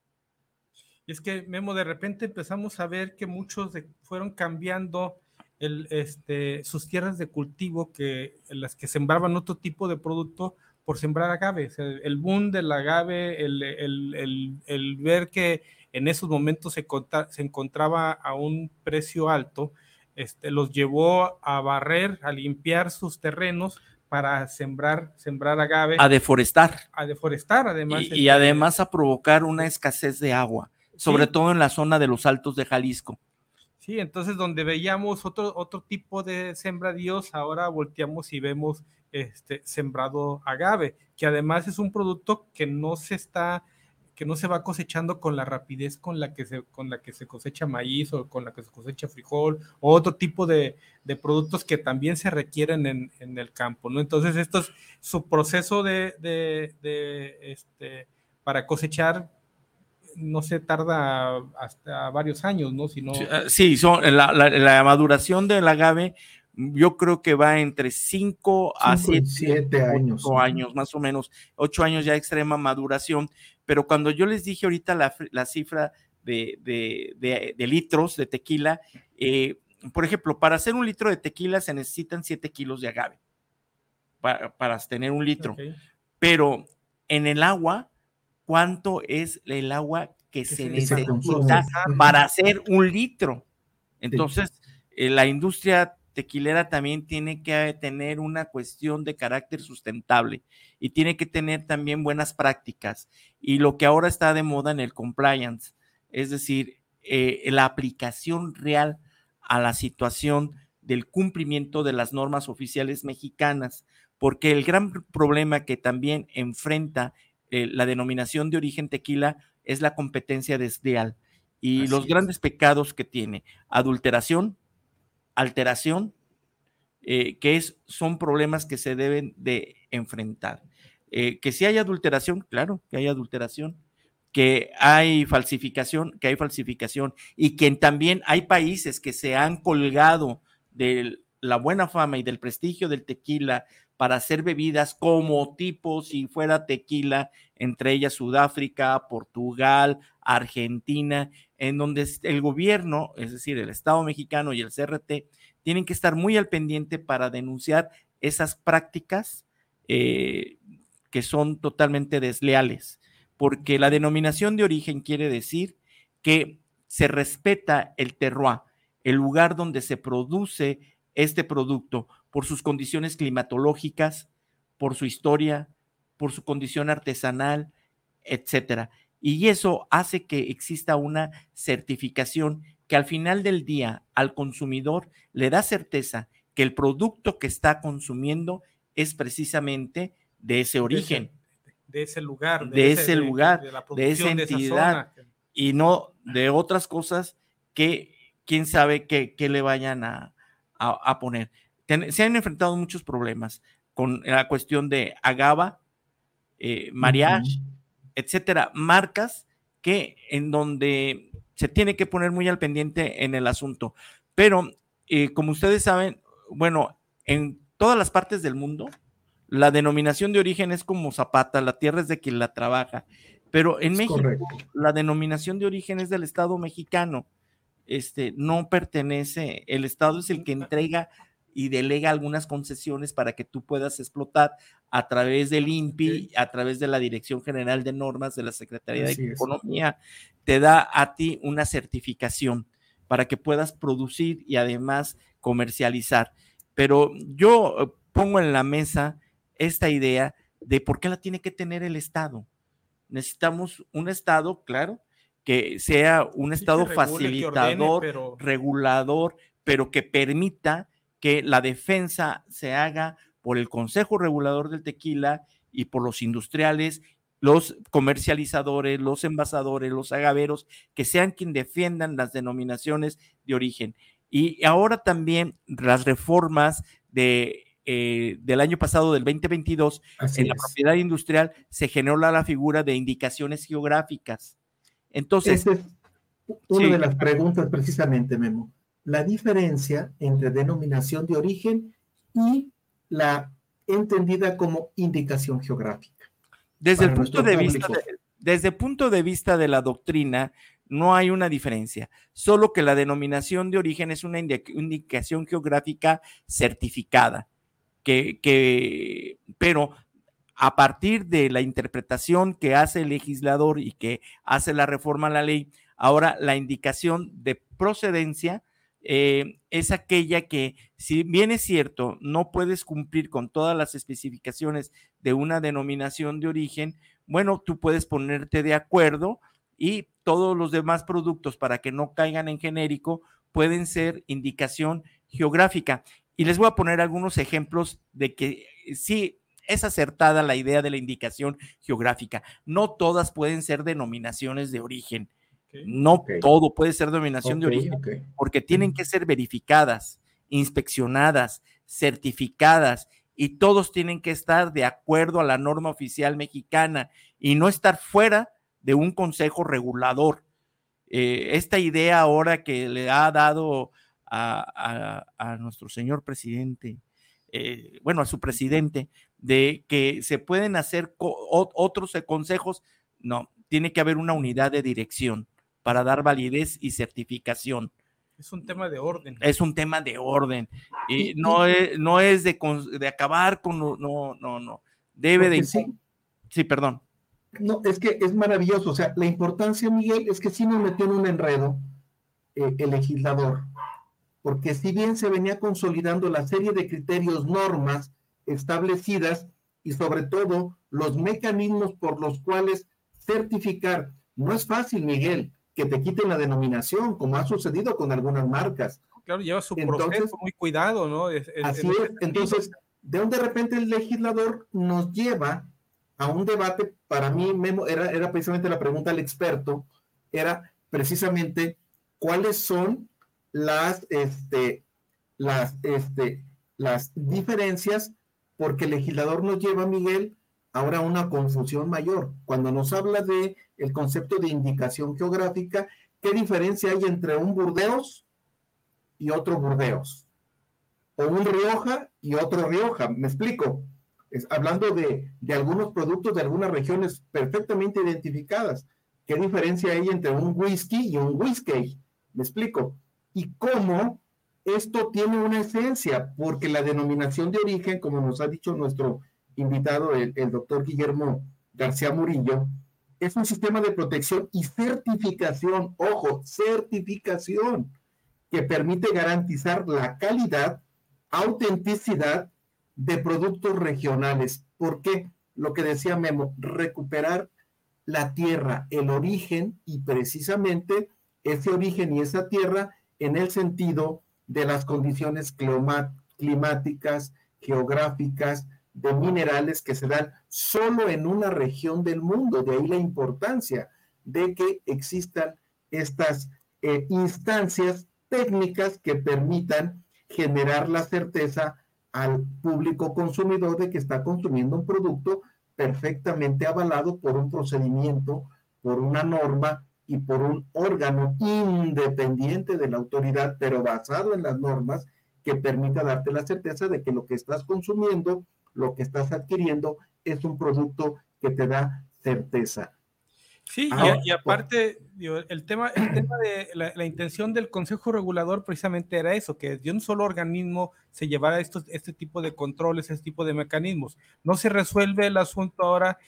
Es que, Memo, de repente empezamos a ver que muchos fueron cambiando el, este, sus tierras de cultivo, que, en las que sembraban otro tipo de producto por sembrar agave. el boom del agave, el, el, el, ver que en esos momentos se, se, encontraba a un precio alto, este, los llevó a barrer, a limpiar sus terrenos para sembrar, sembrar agave. A deforestar. A deforestar, además. Y, y además a provocar una escasez de agua, sobre todo en la zona de los altos de Jalisco. Sí, entonces donde veíamos otro, otro tipo de sembradíos, ahora volteamos y vemos este sembrado agave, que además es un producto que no se está que no se va cosechando con la rapidez con la que se, con la que se cosecha maíz o con la que se cosecha frijol o otro tipo de, productos que también se requieren en, el campo, ¿no? Entonces, esto es su proceso de, este, para cosechar, no se tarda hasta varios años, ¿no? sí, ah, son, la, la, maduración del agave yo creo que va entre 5 a 7 años. años, más o menos, 8 años ya extrema maduración, pero cuando yo les dije ahorita la, cifra de, litros de tequila, eh, por ejemplo, para hacer un litro de tequila se necesitan 7 kilos de agave para, tener un litro. Pero en el agua, ¿cuánto es el agua que, se, necesita para hacer un litro? Entonces, eh, la industria tequilera también tiene que tener una cuestión de carácter sustentable y tiene que tener también buenas prácticas. Y lo que ahora está de moda en el compliance, es decir, eh, la aplicación real a la situación del cumplimiento de las normas oficiales mexicanas, porque el gran problema que también enfrenta eh, la denominación de origen tequila es la competencia desleal y los grandes pecados que tiene, adulteración, alteración, eh, que es, son problemas que se deben de enfrentar. Eh, que si hay adulteración, claro, que hay adulteración, que hay falsificación, que hay falsificación, y que también hay países que se han colgado de la buena fama y del prestigio del tequila para hacer bebidas como tipo si fuera tequila, entre ellas Sudáfrica, Portugal, Argentina, en donde el gobierno, es decir, el Estado mexicano y el CRT, tienen que estar muy al pendiente para denunciar esas prácticas eh, que son totalmente desleales, porque la denominación de origen quiere decir que se respeta el terroir, el lugar donde se produce este producto por sus condiciones climatológicas, por su historia, por su condición artesanal, etcétera. Y eso hace que exista una certificación que al final del día al consumidor le da certeza que el producto que está consumiendo es precisamente de ese origen. De ese, lugar. De, ese, lugar, de, esa entidad. y no de otras cosas que quién sabe qué, le vayan a, poner. Se han enfrentado muchos problemas con la cuestión de agava, eh, mariage, etcétera, marcas que en donde se tiene que poner muy al pendiente en el asunto. Pero, eh, como ustedes saben, bueno, en todas las partes del mundo, la denominación de origen es como zapata, la tierra es de quien la trabaja. Pero en México, la denominación de origen es del Estado mexicano. Este no pertenece, el Estado es el que entrega y delega algunas concesiones para que tú puedas explotar a través del INPI, a través de la Dirección General de Normas de la Secretaría de Economía, te da a ti una certificación para que puedas producir y además comercializar. Pero yo eh, pongo en la mesa esta idea de por qué la tiene que tener el Estado. Necesitamos un Estado, claro, que sea un Estado facilitador, regulador, pero que permita que la defensa se haga por el Consejo Regulador del Tequila y por los industriales, los comercializadores, los envasadores, los agaveros, que sean quien defiendan las denominaciones de origen. Y ahora también las reformas de eh, del año pasado, del 2022, Así en la propiedad industrial se generó la, la figura de indicaciones geográficas. Entonces, Esa es una Sí. de las preguntas precisamente, Memo. La diferencia entre denominación de origen y la entendida como indicación geográfica. desde el punto de vista de- desde el punto de vista de la doctrina, no hay una diferencia, solo que la denominación de origen es una indi- indicación geográfica certificada, que, que, pero a partir de la interpretación que hace el legislador y que hace la reforma a la ley, ahora la indicación de procedencia eh, es aquella que, si bien es cierto, no puedes cumplir con todas las especificaciones de una denominación de origen, bueno, tú puedes ponerte de acuerdo y todos los demás productos para que no caigan en genérico pueden ser indicación geográfica. Y les voy a poner algunos ejemplos de que eh, sí es acertada la idea de la indicación geográfica. No todas pueden ser denominaciones de origen. No todo puede ser denominación de origen porque tienen que ser verificadas, inspeccionadas, certificadas y todos tienen que estar de acuerdo a la norma oficial mexicana y no estar fuera de un consejo regulador. Eh, esta idea ahora que le ha dado a, a- a nuestro señor presidente, eh, bueno, a su presidente, de que se pueden hacer co- otros consejos, no, tiene que haber una unidad de dirección para dar validez y certificación. Es un tema de orden. Es un tema de orden. Y no es, no es de, de acabar con, no, no, no. Debe de... Porque sí, Sí, perdón. No, es que es maravilloso. O sea, la importancia, Miguel, es que sí nos metió en un enredo eh, el legislador. Porque si bien se venía consolidando la serie de criterios, normas establecidas y sobre todo los mecanismos por los cuales certificar, no es fácil, Miguel, que te quiten la denominación, como ha sucedido con algunas marcas. Claro, lleva su Entonces- proceso muy cuidado, ¿no? Es- es- Así es. Entonces, de un de repente el legislador nos lleva a un debate, para mí, Memo, era, era precisamente la pregunta al experto, era precisamente cuáles son las, este, las, este, las diferencias, porque el legislador nos lleva, Miguel, ahora una confusión mayor. Cuando nos habla de el concepto de indicación geográfica, ¿qué diferencia hay entre un Burdeos y otro Burdeos? o un Rioja y otro Rioja. Me explico. Es, hablando de, de algunos productos de algunas regiones perfectamente identificadas. ¿Qué diferencia hay entre un whisky y un whisky? Me explico. Y cómo esto tiene una esencia, porque la denominación de origen, como nos ha dicho nuestro invitado, el, doctor Guillermo García Murillo, es un sistema de protección y certificación, ojo, certificación, que permite garantizar la calidad autenticidad de productos regionales. ¿Por qué? Lo que decía Memo, recuperar la tierra, el origen y precisamente ese origen y esa tierra en el sentido de las condiciones climáticas, geográficas, de minerales que se dan solo en una región del mundo. De ahí la importancia de que existan estas eh, instancias técnicas que permitan generar la certeza al público consumidor de que está consumiendo un producto perfectamente avalado por un procedimiento, por una norma y por un órgano independiente de la autoridad, pero basado en las normas que permita darte la certeza de que lo que estás consumiendo, lo que estás adquiriendo, es un producto que te da certeza. Sí, y- Ahora, y, aparte, digo, el tema, el tema de la, la intención del Consejo Regulador precisamente era eso, que de un solo organismo se llevara estos, este tipo de controles, este tipo de mecanismos. No se resuelve el asunto ahora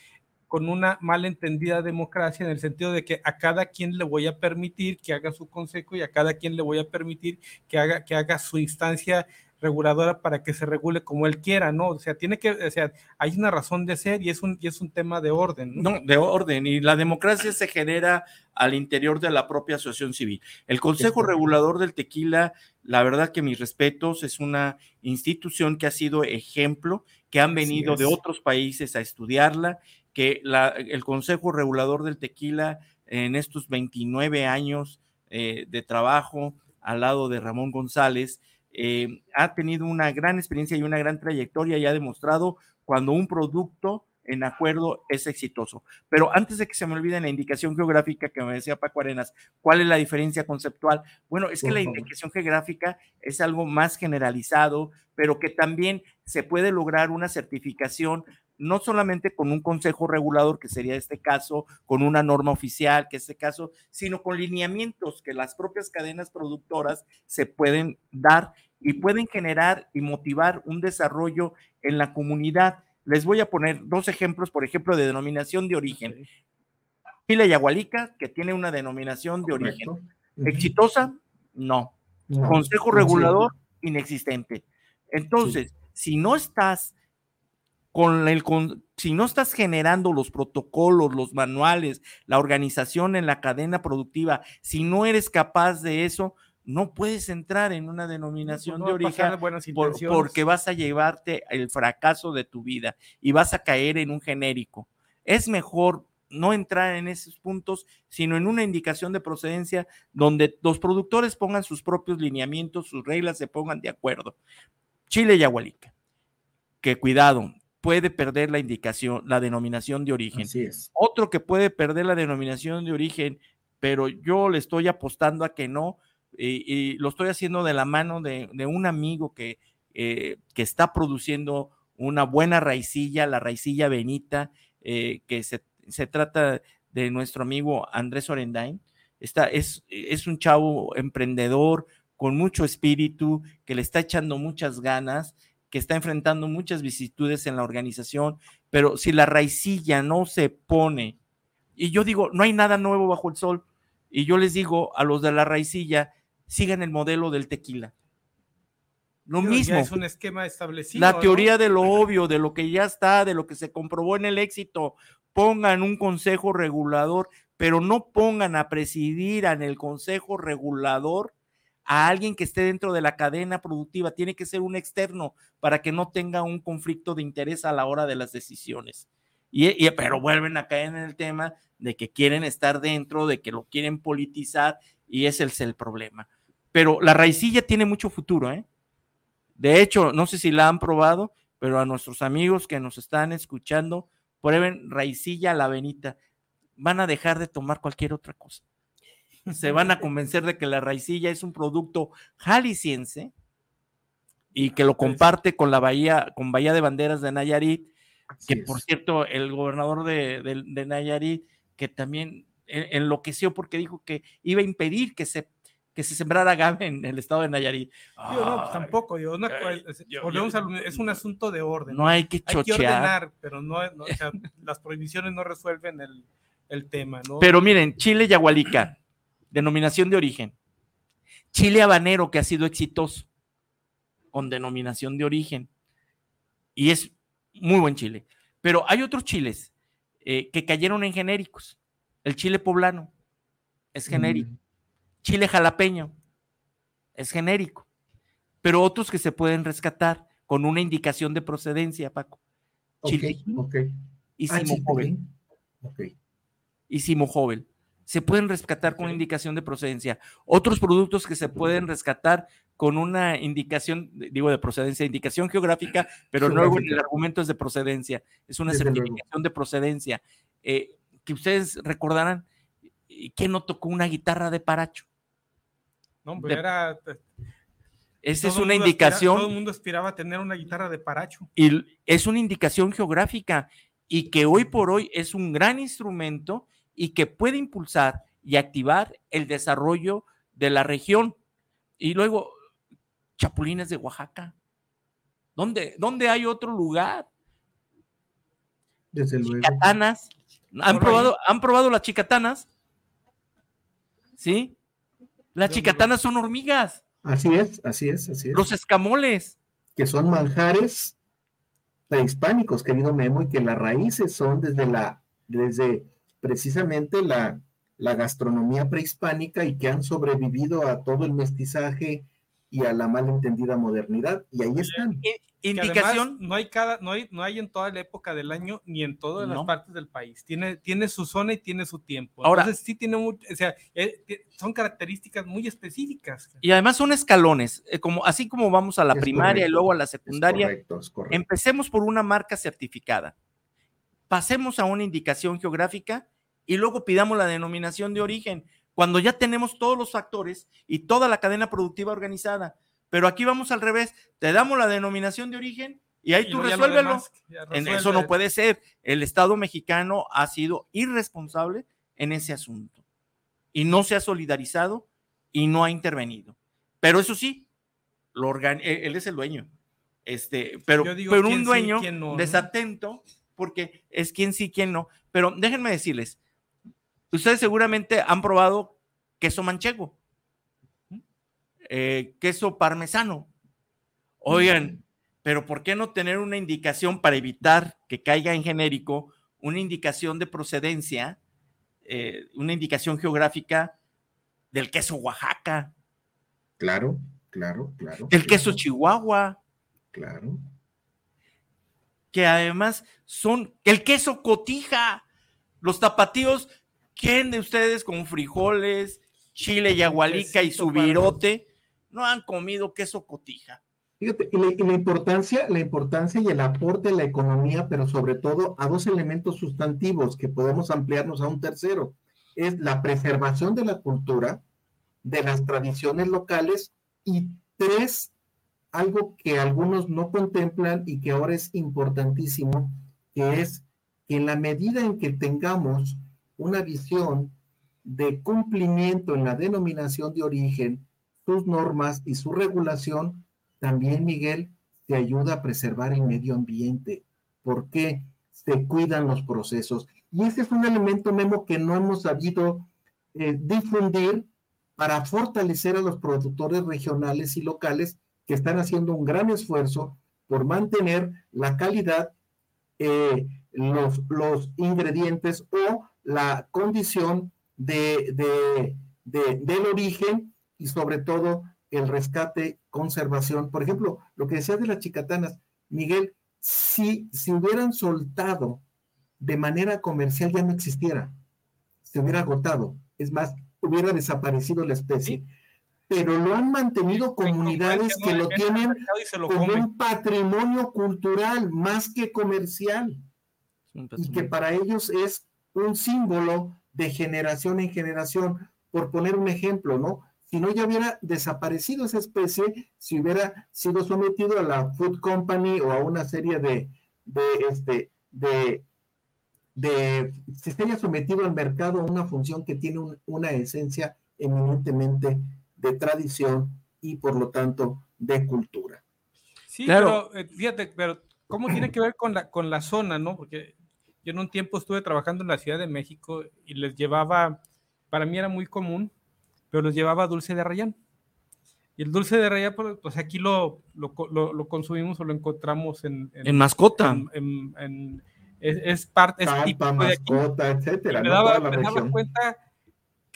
con una malentendida democracia en el sentido de que a cada quien le voy a permitir que haga su consejo y a cada quien le voy a permitir que haga, que haga su instancia reguladora para que se regule como él quiera, ¿no? O sea, tiene que, o sea, hay una razón de ser y es un, y es un tema de orden. No, de orden. Y la democracia se genera al interior de la propia asociación civil. El Consejo Regulador del Tequila, la verdad que mis respetos, es una institución que ha sido ejemplo, que han venido de otros países a estudiarla, que la- el Consejo Regulador del Tequila en estos 29 años eh, de trabajo al lado de Ramón González, eh, ha tenido una gran experiencia y una gran trayectoria y ha demostrado cuando un producto en acuerdo es exitoso. Pero antes de que se me olvide la indicación geográfica que me decía Paco Arenas, ¿cuál es la diferencia conceptual? Bueno, es que la indicación geográfica es algo más generalizado, pero que también se puede lograr una certificación no solamente con un consejo regulador, que sería este caso, con una norma oficial, que es este caso, sino con lineamientos que las propias cadenas productoras se pueden dar y pueden generar y motivar un desarrollo en la comunidad. Les voy a poner dos ejemplos, por ejemplo, de denominación de origen. Chile Yagualica, que tiene una denominación de origen. ¿Exitosa? No. Consejo regulador, inexistente. Entonces, si no estás con el, si no estás generando los protocolos, los manuales, la organización en la cadena productiva, si no eres capaz de eso, no puedes entrar en una denominación de origen porque vas a llevarte el fracaso de tu vida y vas a caer en un genérico. Es mejor no entrar en esos puntos, sino en una indicación de procedencia donde los productores pongan sus propios lineamientos, sus reglas, se pongan de acuerdo. Chile y Agualica, que cuidado, puede perder la indicación, la denominación de origen. Así es. Otro que puede perder la denominación de origen, pero yo le estoy apostando a que no, y, lo estoy haciendo de la mano de, un amigo que, eh, que está produciendo una buena raicilla, la raicilla Benita, eh, que se, trata de nuestro amigo Andrés Orendain. Está, es, es un chavo emprendedor con mucho espíritu, que le está echando muchas ganas, que está enfrentando muchas vicisitudes en la organización, pero si la raicilla no se pone, y yo digo, no hay nada nuevo bajo el sol, y yo les digo a los de la raicilla, sigan el modelo del tequila. Lo mismo. es un esquema establecido. La teoría de lo obvio, de lo que ya está, de lo que se comprobó en el éxito. Pongan un consejo regulador, pero no pongan a presidir en el consejo regulador a alguien que esté dentro de la cadena productiva. Tiene que ser un externo para que no tenga un conflicto de interés a la hora de las decisiones. Y, pero vuelven a caer en el tema de que quieren estar dentro, de que lo quieren politizar y ese es el problema pero la raicilla tiene mucho futuro, ¿eh? De hecho, no sé si la han probado, pero a nuestros amigos que nos están escuchando, prueben raicilla la venita. Van a dejar de tomar cualquier otra cosa. Se van a convencer de que la raicilla es un producto jalisciense y que lo comparte con la Bahía, con Bahía de Banderas de Nayarit, que por cierto, el gobernador de, de Nayarit, que también enloqueció porque dijo que iba a impedir que se que se sembrara agave en el estado de Nayarit. no, pues tampoco, yo, es un asunto de orden. No hay que chochear. Hay que ordenar, pero no, o sea, las prohibiciones no resuelven el, el tema, ¿no? Pero miren, chile yagualica, denominación de origen. Chile habanero, que ha sido exitoso, con denominación de origen. Y es muy buen chile. Pero hay otros chiles eh, que cayeron en genéricos. El chile poblano es genérico. Mm chile jalapeño, es genérico, pero otros que se pueden rescatar con una indicación de procedencia, Paco. Chile y ah, Simo joven. Y Simo joven. Se pueden rescatar con indicación de procedencia. Otros productos que se pueden rescatar con una indicación, digo de procedencia, indicación geográfica, pero no el argumento es de procedencia, es una certificación de procedencia. Eh, que ustedes recordarán, ¿quién no tocó una guitarra de paracho? No, pues era. Esa es una indicación. todo el mundo aspiraba a tener una guitarra de paracho. Y es una indicación geográfica y que hoy por hoy es un gran instrumento y que puede impulsar y activar el desarrollo de la región. Y luego, chapulines de Oaxaca. ¿Dónde, dónde hay otro lugar? Desde luego. Chicatanas. ¿Han probado, ¿Han probado las chicatanas? ¿Sí? Las chicatanas son hormigas. Así es, así es, así es. Los escamoles. Que son manjares prehispánicos, querido Memo, y que las raíces son desde la, desde precisamente la, la gastronomía prehispánica y que han sobrevivido a todo el mestizaje y a la malentendida modernidad, y ahí están. Indicación. no hay cada, no hay, no hay en toda la época del año ni en todas las partes del país. Tiene, tiene su zona y tiene su tiempo. Ahora, Entonces sí tiene mucho, o sea, eh, son características muy específicas. Y además son escalones, eh, como, así como vamos a la primaria y luego a la secundaria. Empecemos por una marca certificada. Pasemos a una indicación geográfica y luego pidamos la denominación de origen, cuando ya tenemos todos los factores y toda la cadena productiva organizada. Pero aquí vamos al revés, te damos la denominación de origen y ahí tú resuélvelo. Eso no puede ser. El Estado mexicano ha sido irresponsable en ese asunto y no se ha solidarizado y no ha intervenido. Pero eso sí, lo e, él es el dueño. Este, pero, pero un dueño desatento, porque es quien sí, quien no. Pero déjenme decirles, ustedes seguramente han probado queso manchego. Eh, queso parmesano. Oigan, pero ¿por qué no tener una indicación para evitar que caiga en genérico, una indicación de procedencia, eh, una indicación geográfica del queso Oaxaca? Claro, claro, claro. El queso Chihuahua. Claro. Que además son el queso cotija. Los tapatíos, ¿quién de ustedes con frijoles, chile y agualica y su virote? no han comido queso cotija. Fíjate, y la, importancia, la importancia y el aporte a la economía, pero sobre todo a dos elementos sustantivos que podemos ampliarnos a un tercero, es la preservación de la cultura, de las tradiciones locales y tres, algo que algunos no contemplan y que ahora es importantísimo, que es que en la medida en que tengamos una visión de cumplimiento en la denominación de origen, sus normas y su regulación, también, Miguel, te ayuda a preservar el medio ambiente, porque se cuidan los procesos. Y ese es un elemento, Memo, que no hemos sabido eh, difundir para fortalecer a los productores regionales y locales que están haciendo un gran esfuerzo por mantener la calidad, eh, los, los, ingredientes o la condición de, del origen y sobre todo el rescate, conservación. Por ejemplo, lo que decías de las chicatanas, Miguel, si, si hubieran soltado de manera comercial ya no existiera, se hubiera agotado, es más, hubiera desaparecido la especie. Pero lo han mantenido comunidades que lo tienen como un patrimonio cultural más que comercial. Y que para ellos es un símbolo de generación en generación. Por poner un ejemplo, ¿no? si no ya hubiera desaparecido esa especie, si hubiera sido sometido a la Food Company o a una serie de, de este, de, de, se estaría sometido al mercado a una función que tiene una esencia eminentemente de tradición y por lo tanto de cultura. Sí, pero eh, fíjate, pero ¿cómo tiene que ver con la, con la zona, no? Porque yo en un tiempo estuve trabajando en la Ciudad de México y les llevaba, para mí era muy común pero los llevaba dulce de rayán. Y el dulce de rayán, pues, pues aquí lo, lo, lo, consumimos o lo encontramos en... En, mascota. es, parte... Es tipo mascota, etcétera. Me, daba, me daba cuenta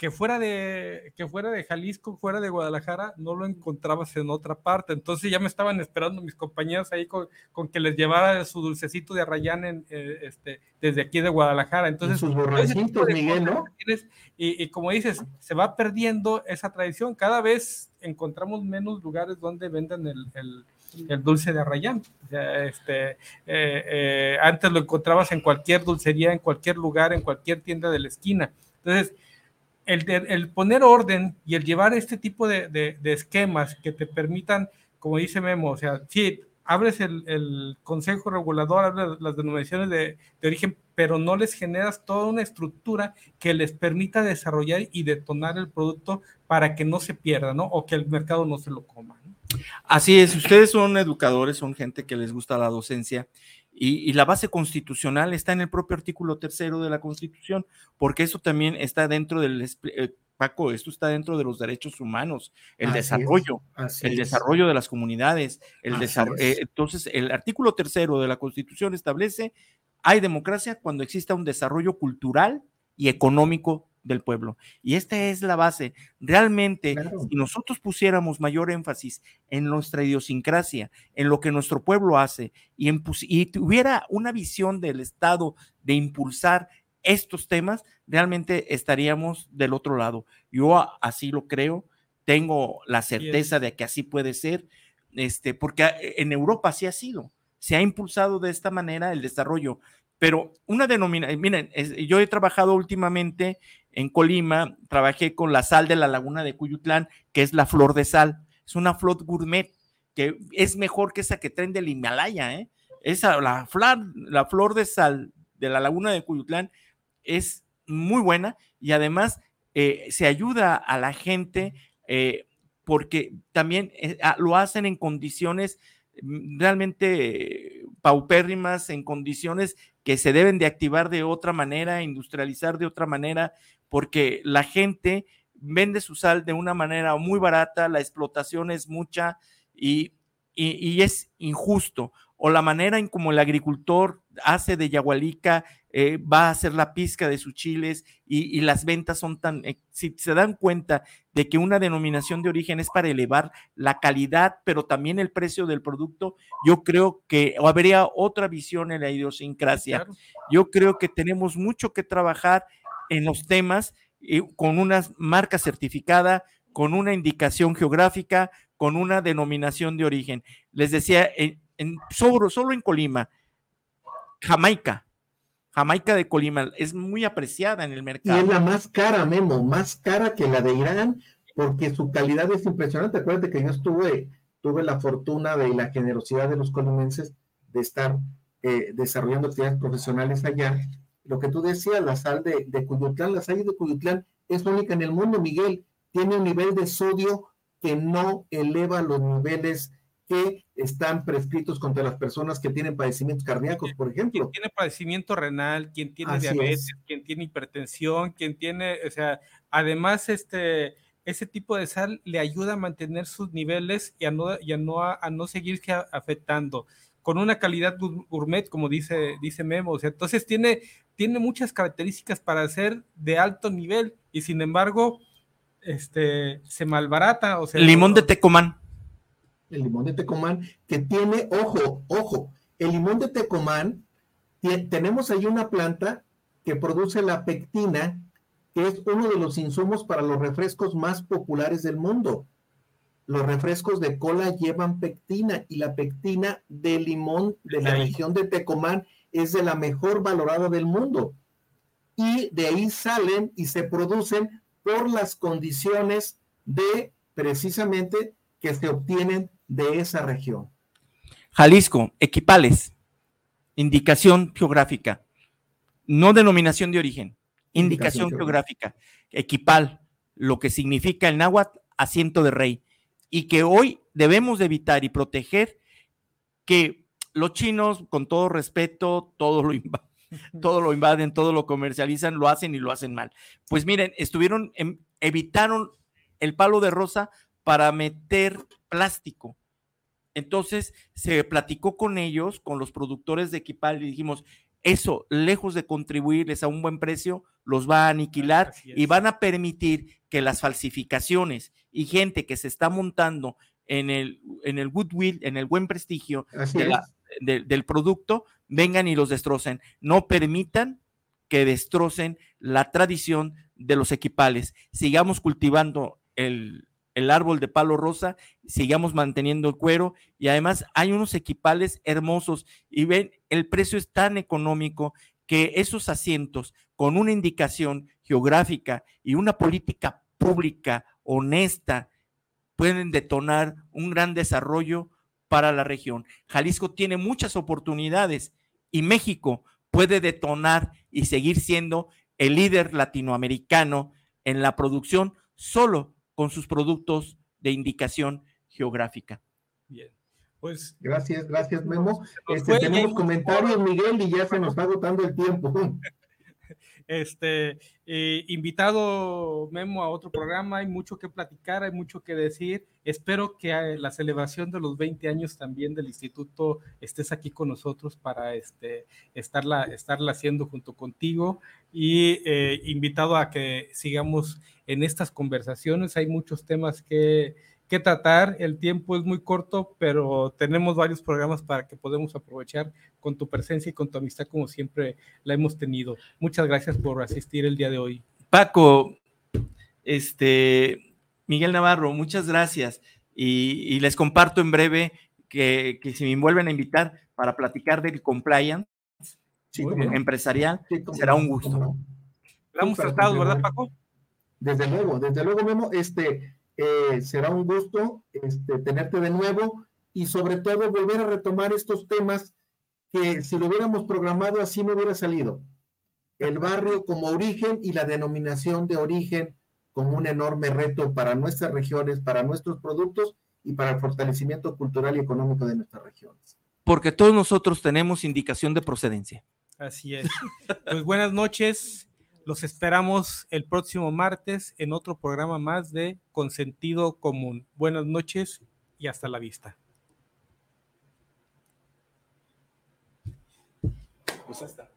que fuera de que fuera de Jalisco, fuera de Guadalajara, no lo encontrabas en otra parte. Entonces ya me estaban esperando mis compañeros ahí con, que les llevara su dulcecito de Arrayán en, eh, este, desde aquí de Guadalajara. Entonces, sus borrachitos, Miguel, ¿no? Y, y, como dices, se va perdiendo esa tradición. Cada vez encontramos menos lugares donde venden el, el el dulce de Arrayán. este, eh, eh, antes lo encontrabas en cualquier dulcería, en cualquier lugar, en cualquier tienda de la esquina. Entonces, el, poner orden y el llevar este tipo de, esquemas que te permitan, como dice Memo, o sea, sí, abres el, consejo regulador, abres las denominaciones de, origen, pero no les generas toda una estructura que les permita desarrollar y detonar el producto para que no se pierda, ¿no? O que el mercado no se lo coma. Así es, ustedes son educadores, son gente que les gusta la docencia y, la base constitucional está en el propio artículo tercero de la Constitución, porque eso también está dentro del, eh, Paco, esto está dentro de los derechos humanos, el desarrollo, el desarrollo de las comunidades, el desarrollo. Eh, entonces, el artículo tercero de la Constitución establece, hay democracia cuando exista un desarrollo cultural y económico del pueblo. Y esta es la base. Realmente, si nosotros pusiéramos mayor énfasis en nuestra idiosincrasia, en lo que nuestro pueblo hace, y, y tuviera una visión del Estado de impulsar estos temas, realmente estaríamos del otro lado. Yo así lo creo, tengo la certeza de que así puede ser, este, porque eh, en Europa así ha sido, se ha impulsado de esta manera el desarrollo. Pero una denominación, miren, yo he trabajado últimamente en Colima, trabajé con la sal de la laguna de Cuyutlán, que es la flor de sal. Es una flor gourmet que es mejor que esa que traen del Himalaya, ¿eh? Esa, la flor, la flor de sal de la laguna de Cuyutlán es muy buena y además eh, se ayuda a la gente eh, porque también eh, lo hacen en condiciones mm, realmente paupérrimas, en condiciones que se deben de activar de otra manera, industrializar de otra manera, porque la gente vende su sal de una manera muy barata, la explotación es mucha y, y es injusto. O la manera en como el agricultor hace de Yagualica eh, va a hacer la pizca de sus chiles y, las ventas son tan, eh, si se dan cuenta de que una denominación de origen es para elevar la calidad, pero también el precio del producto, yo creo que habría otra visión en la idiosincrasia. Yo creo que tenemos mucho que trabajar en los temas eh, con una marca certificada, con una indicación geográfica, con una denominación de origen. Les decía, en, en solo en Colima, Jamaica, Jamaica de Colima es muy apreciada en el mercado. Y es la más cara, Memo, más cara que la de Irán, porque su calidad es impresionante. Acuérdate que yo estuve, tuve la fortuna de la generosidad de los colimenses de estar eh, desarrollando actividades profesionales allá. Lo que tú decías, la sal de, de Cuyutlán, la sal de Cuyutlán es única en el mundo, Miguel. Tiene un nivel de sodio que no eleva los niveles que están prescritos contra las personas que tienen padecimientos cardíacos, por ejemplo. Quien tiene padecimiento renal, quien tiene diabetes, quien tiene hipertensión, quien tiene, o sea, además este ese tipo de sal le ayuda a mantener sus niveles y a no, y a no, a, no seguirse afectando con una calidad gourmet, como dice, dice Memo. O sea, entonces tiene, tiene muchas características para ser de alto nivel y sin embargo, este, se malbarata. O sea, Limón de Tecomán el limón de Tecomán, que tiene, ojo, ojo, el limón de Tecomán, tenemos ahí una planta que produce la pectina, que es uno de los insumos para los refrescos más populares del mundo. Los refrescos de cola llevan pectina y la pectina de limón de la región de Tecomán es de la mejor valorada del mundo. Y de ahí salen y se producen por las condiciones de precisamente que se obtienen de esa región. Jalisco, equipales, indicación geográfica, no denominación de origen, indicación, geográfica, equipal, lo que significa el náhuatl, asiento de rey, y que hoy debemos de evitar y proteger que los chinos, con todo respeto, todo lo todo lo invaden, todo lo comercializan, lo hacen y lo hacen mal. Pues miren, estuvieron, evitaron el palo de rosa para meter plástico entonces se platicó con ellos, con los productores de Equipal, y dijimos, eso, lejos de contribuirles a un buen precio, los va a aniquilar y van a permitir que las falsificaciones y gente que se está montando en el, en el goodwill, en el buen prestigio del producto, vengan y los destrocen. No permitan que destrocen la tradición de los equipales. Sigamos cultivando el, el árbol de palo rosa, sigamos manteniendo el cuero y además hay unos equipales hermosos y ven, el precio es tan económico que esos asientos con una indicación geográfica y una política pública honesta pueden detonar un gran desarrollo para la región. Jalisco tiene muchas oportunidades y México puede detonar y seguir siendo el líder latinoamericano en la producción solo con sus productos de indicación geográfica. Bien. Pues gracias, gracias Memo. Este, tenemos comentarios, Miguel, y ya se nos está agotando el tiempo. Este, eh, invitado Memo a otro programa, hay mucho que platicar, hay mucho que decir. Espero que eh, la celebración de los 20 años también del instituto estés aquí con nosotros para este, estarla, estarla haciendo junto contigo y eh, invitado a que sigamos en estas conversaciones. Hay muchos temas que, que tratar. El tiempo es muy corto, pero tenemos varios programas para que podamos aprovechar con tu presencia y con tu amistad como siempre la hemos tenido. Muchas gracias por asistir el día de hoy. Paco, este, Miguel Navarro, muchas gracias. Y, y les comparto en breve que, que, si me vuelven a invitar para platicar del compliance sí, empresarial, sí, será un gusto. Lo hemos tratado, ¿verdad, Paco? Desde luego, desde luego, Memo, este, eh, será un gusto este, tenerte de nuevo y sobre todo volver a retomar estos temas que si lo hubiéramos programado así no hubiera salido. El barrio como origen y la denominación de origen como un enorme reto para nuestras regiones, para nuestros productos y para el fortalecimiento cultural y económico de nuestras regiones. Porque todos nosotros tenemos indicación de procedencia. Así es. Pues buenas noches. Los esperamos el próximo martes en otro programa más de Consentido Común. Buenas noches y hasta la vista. Pues hasta.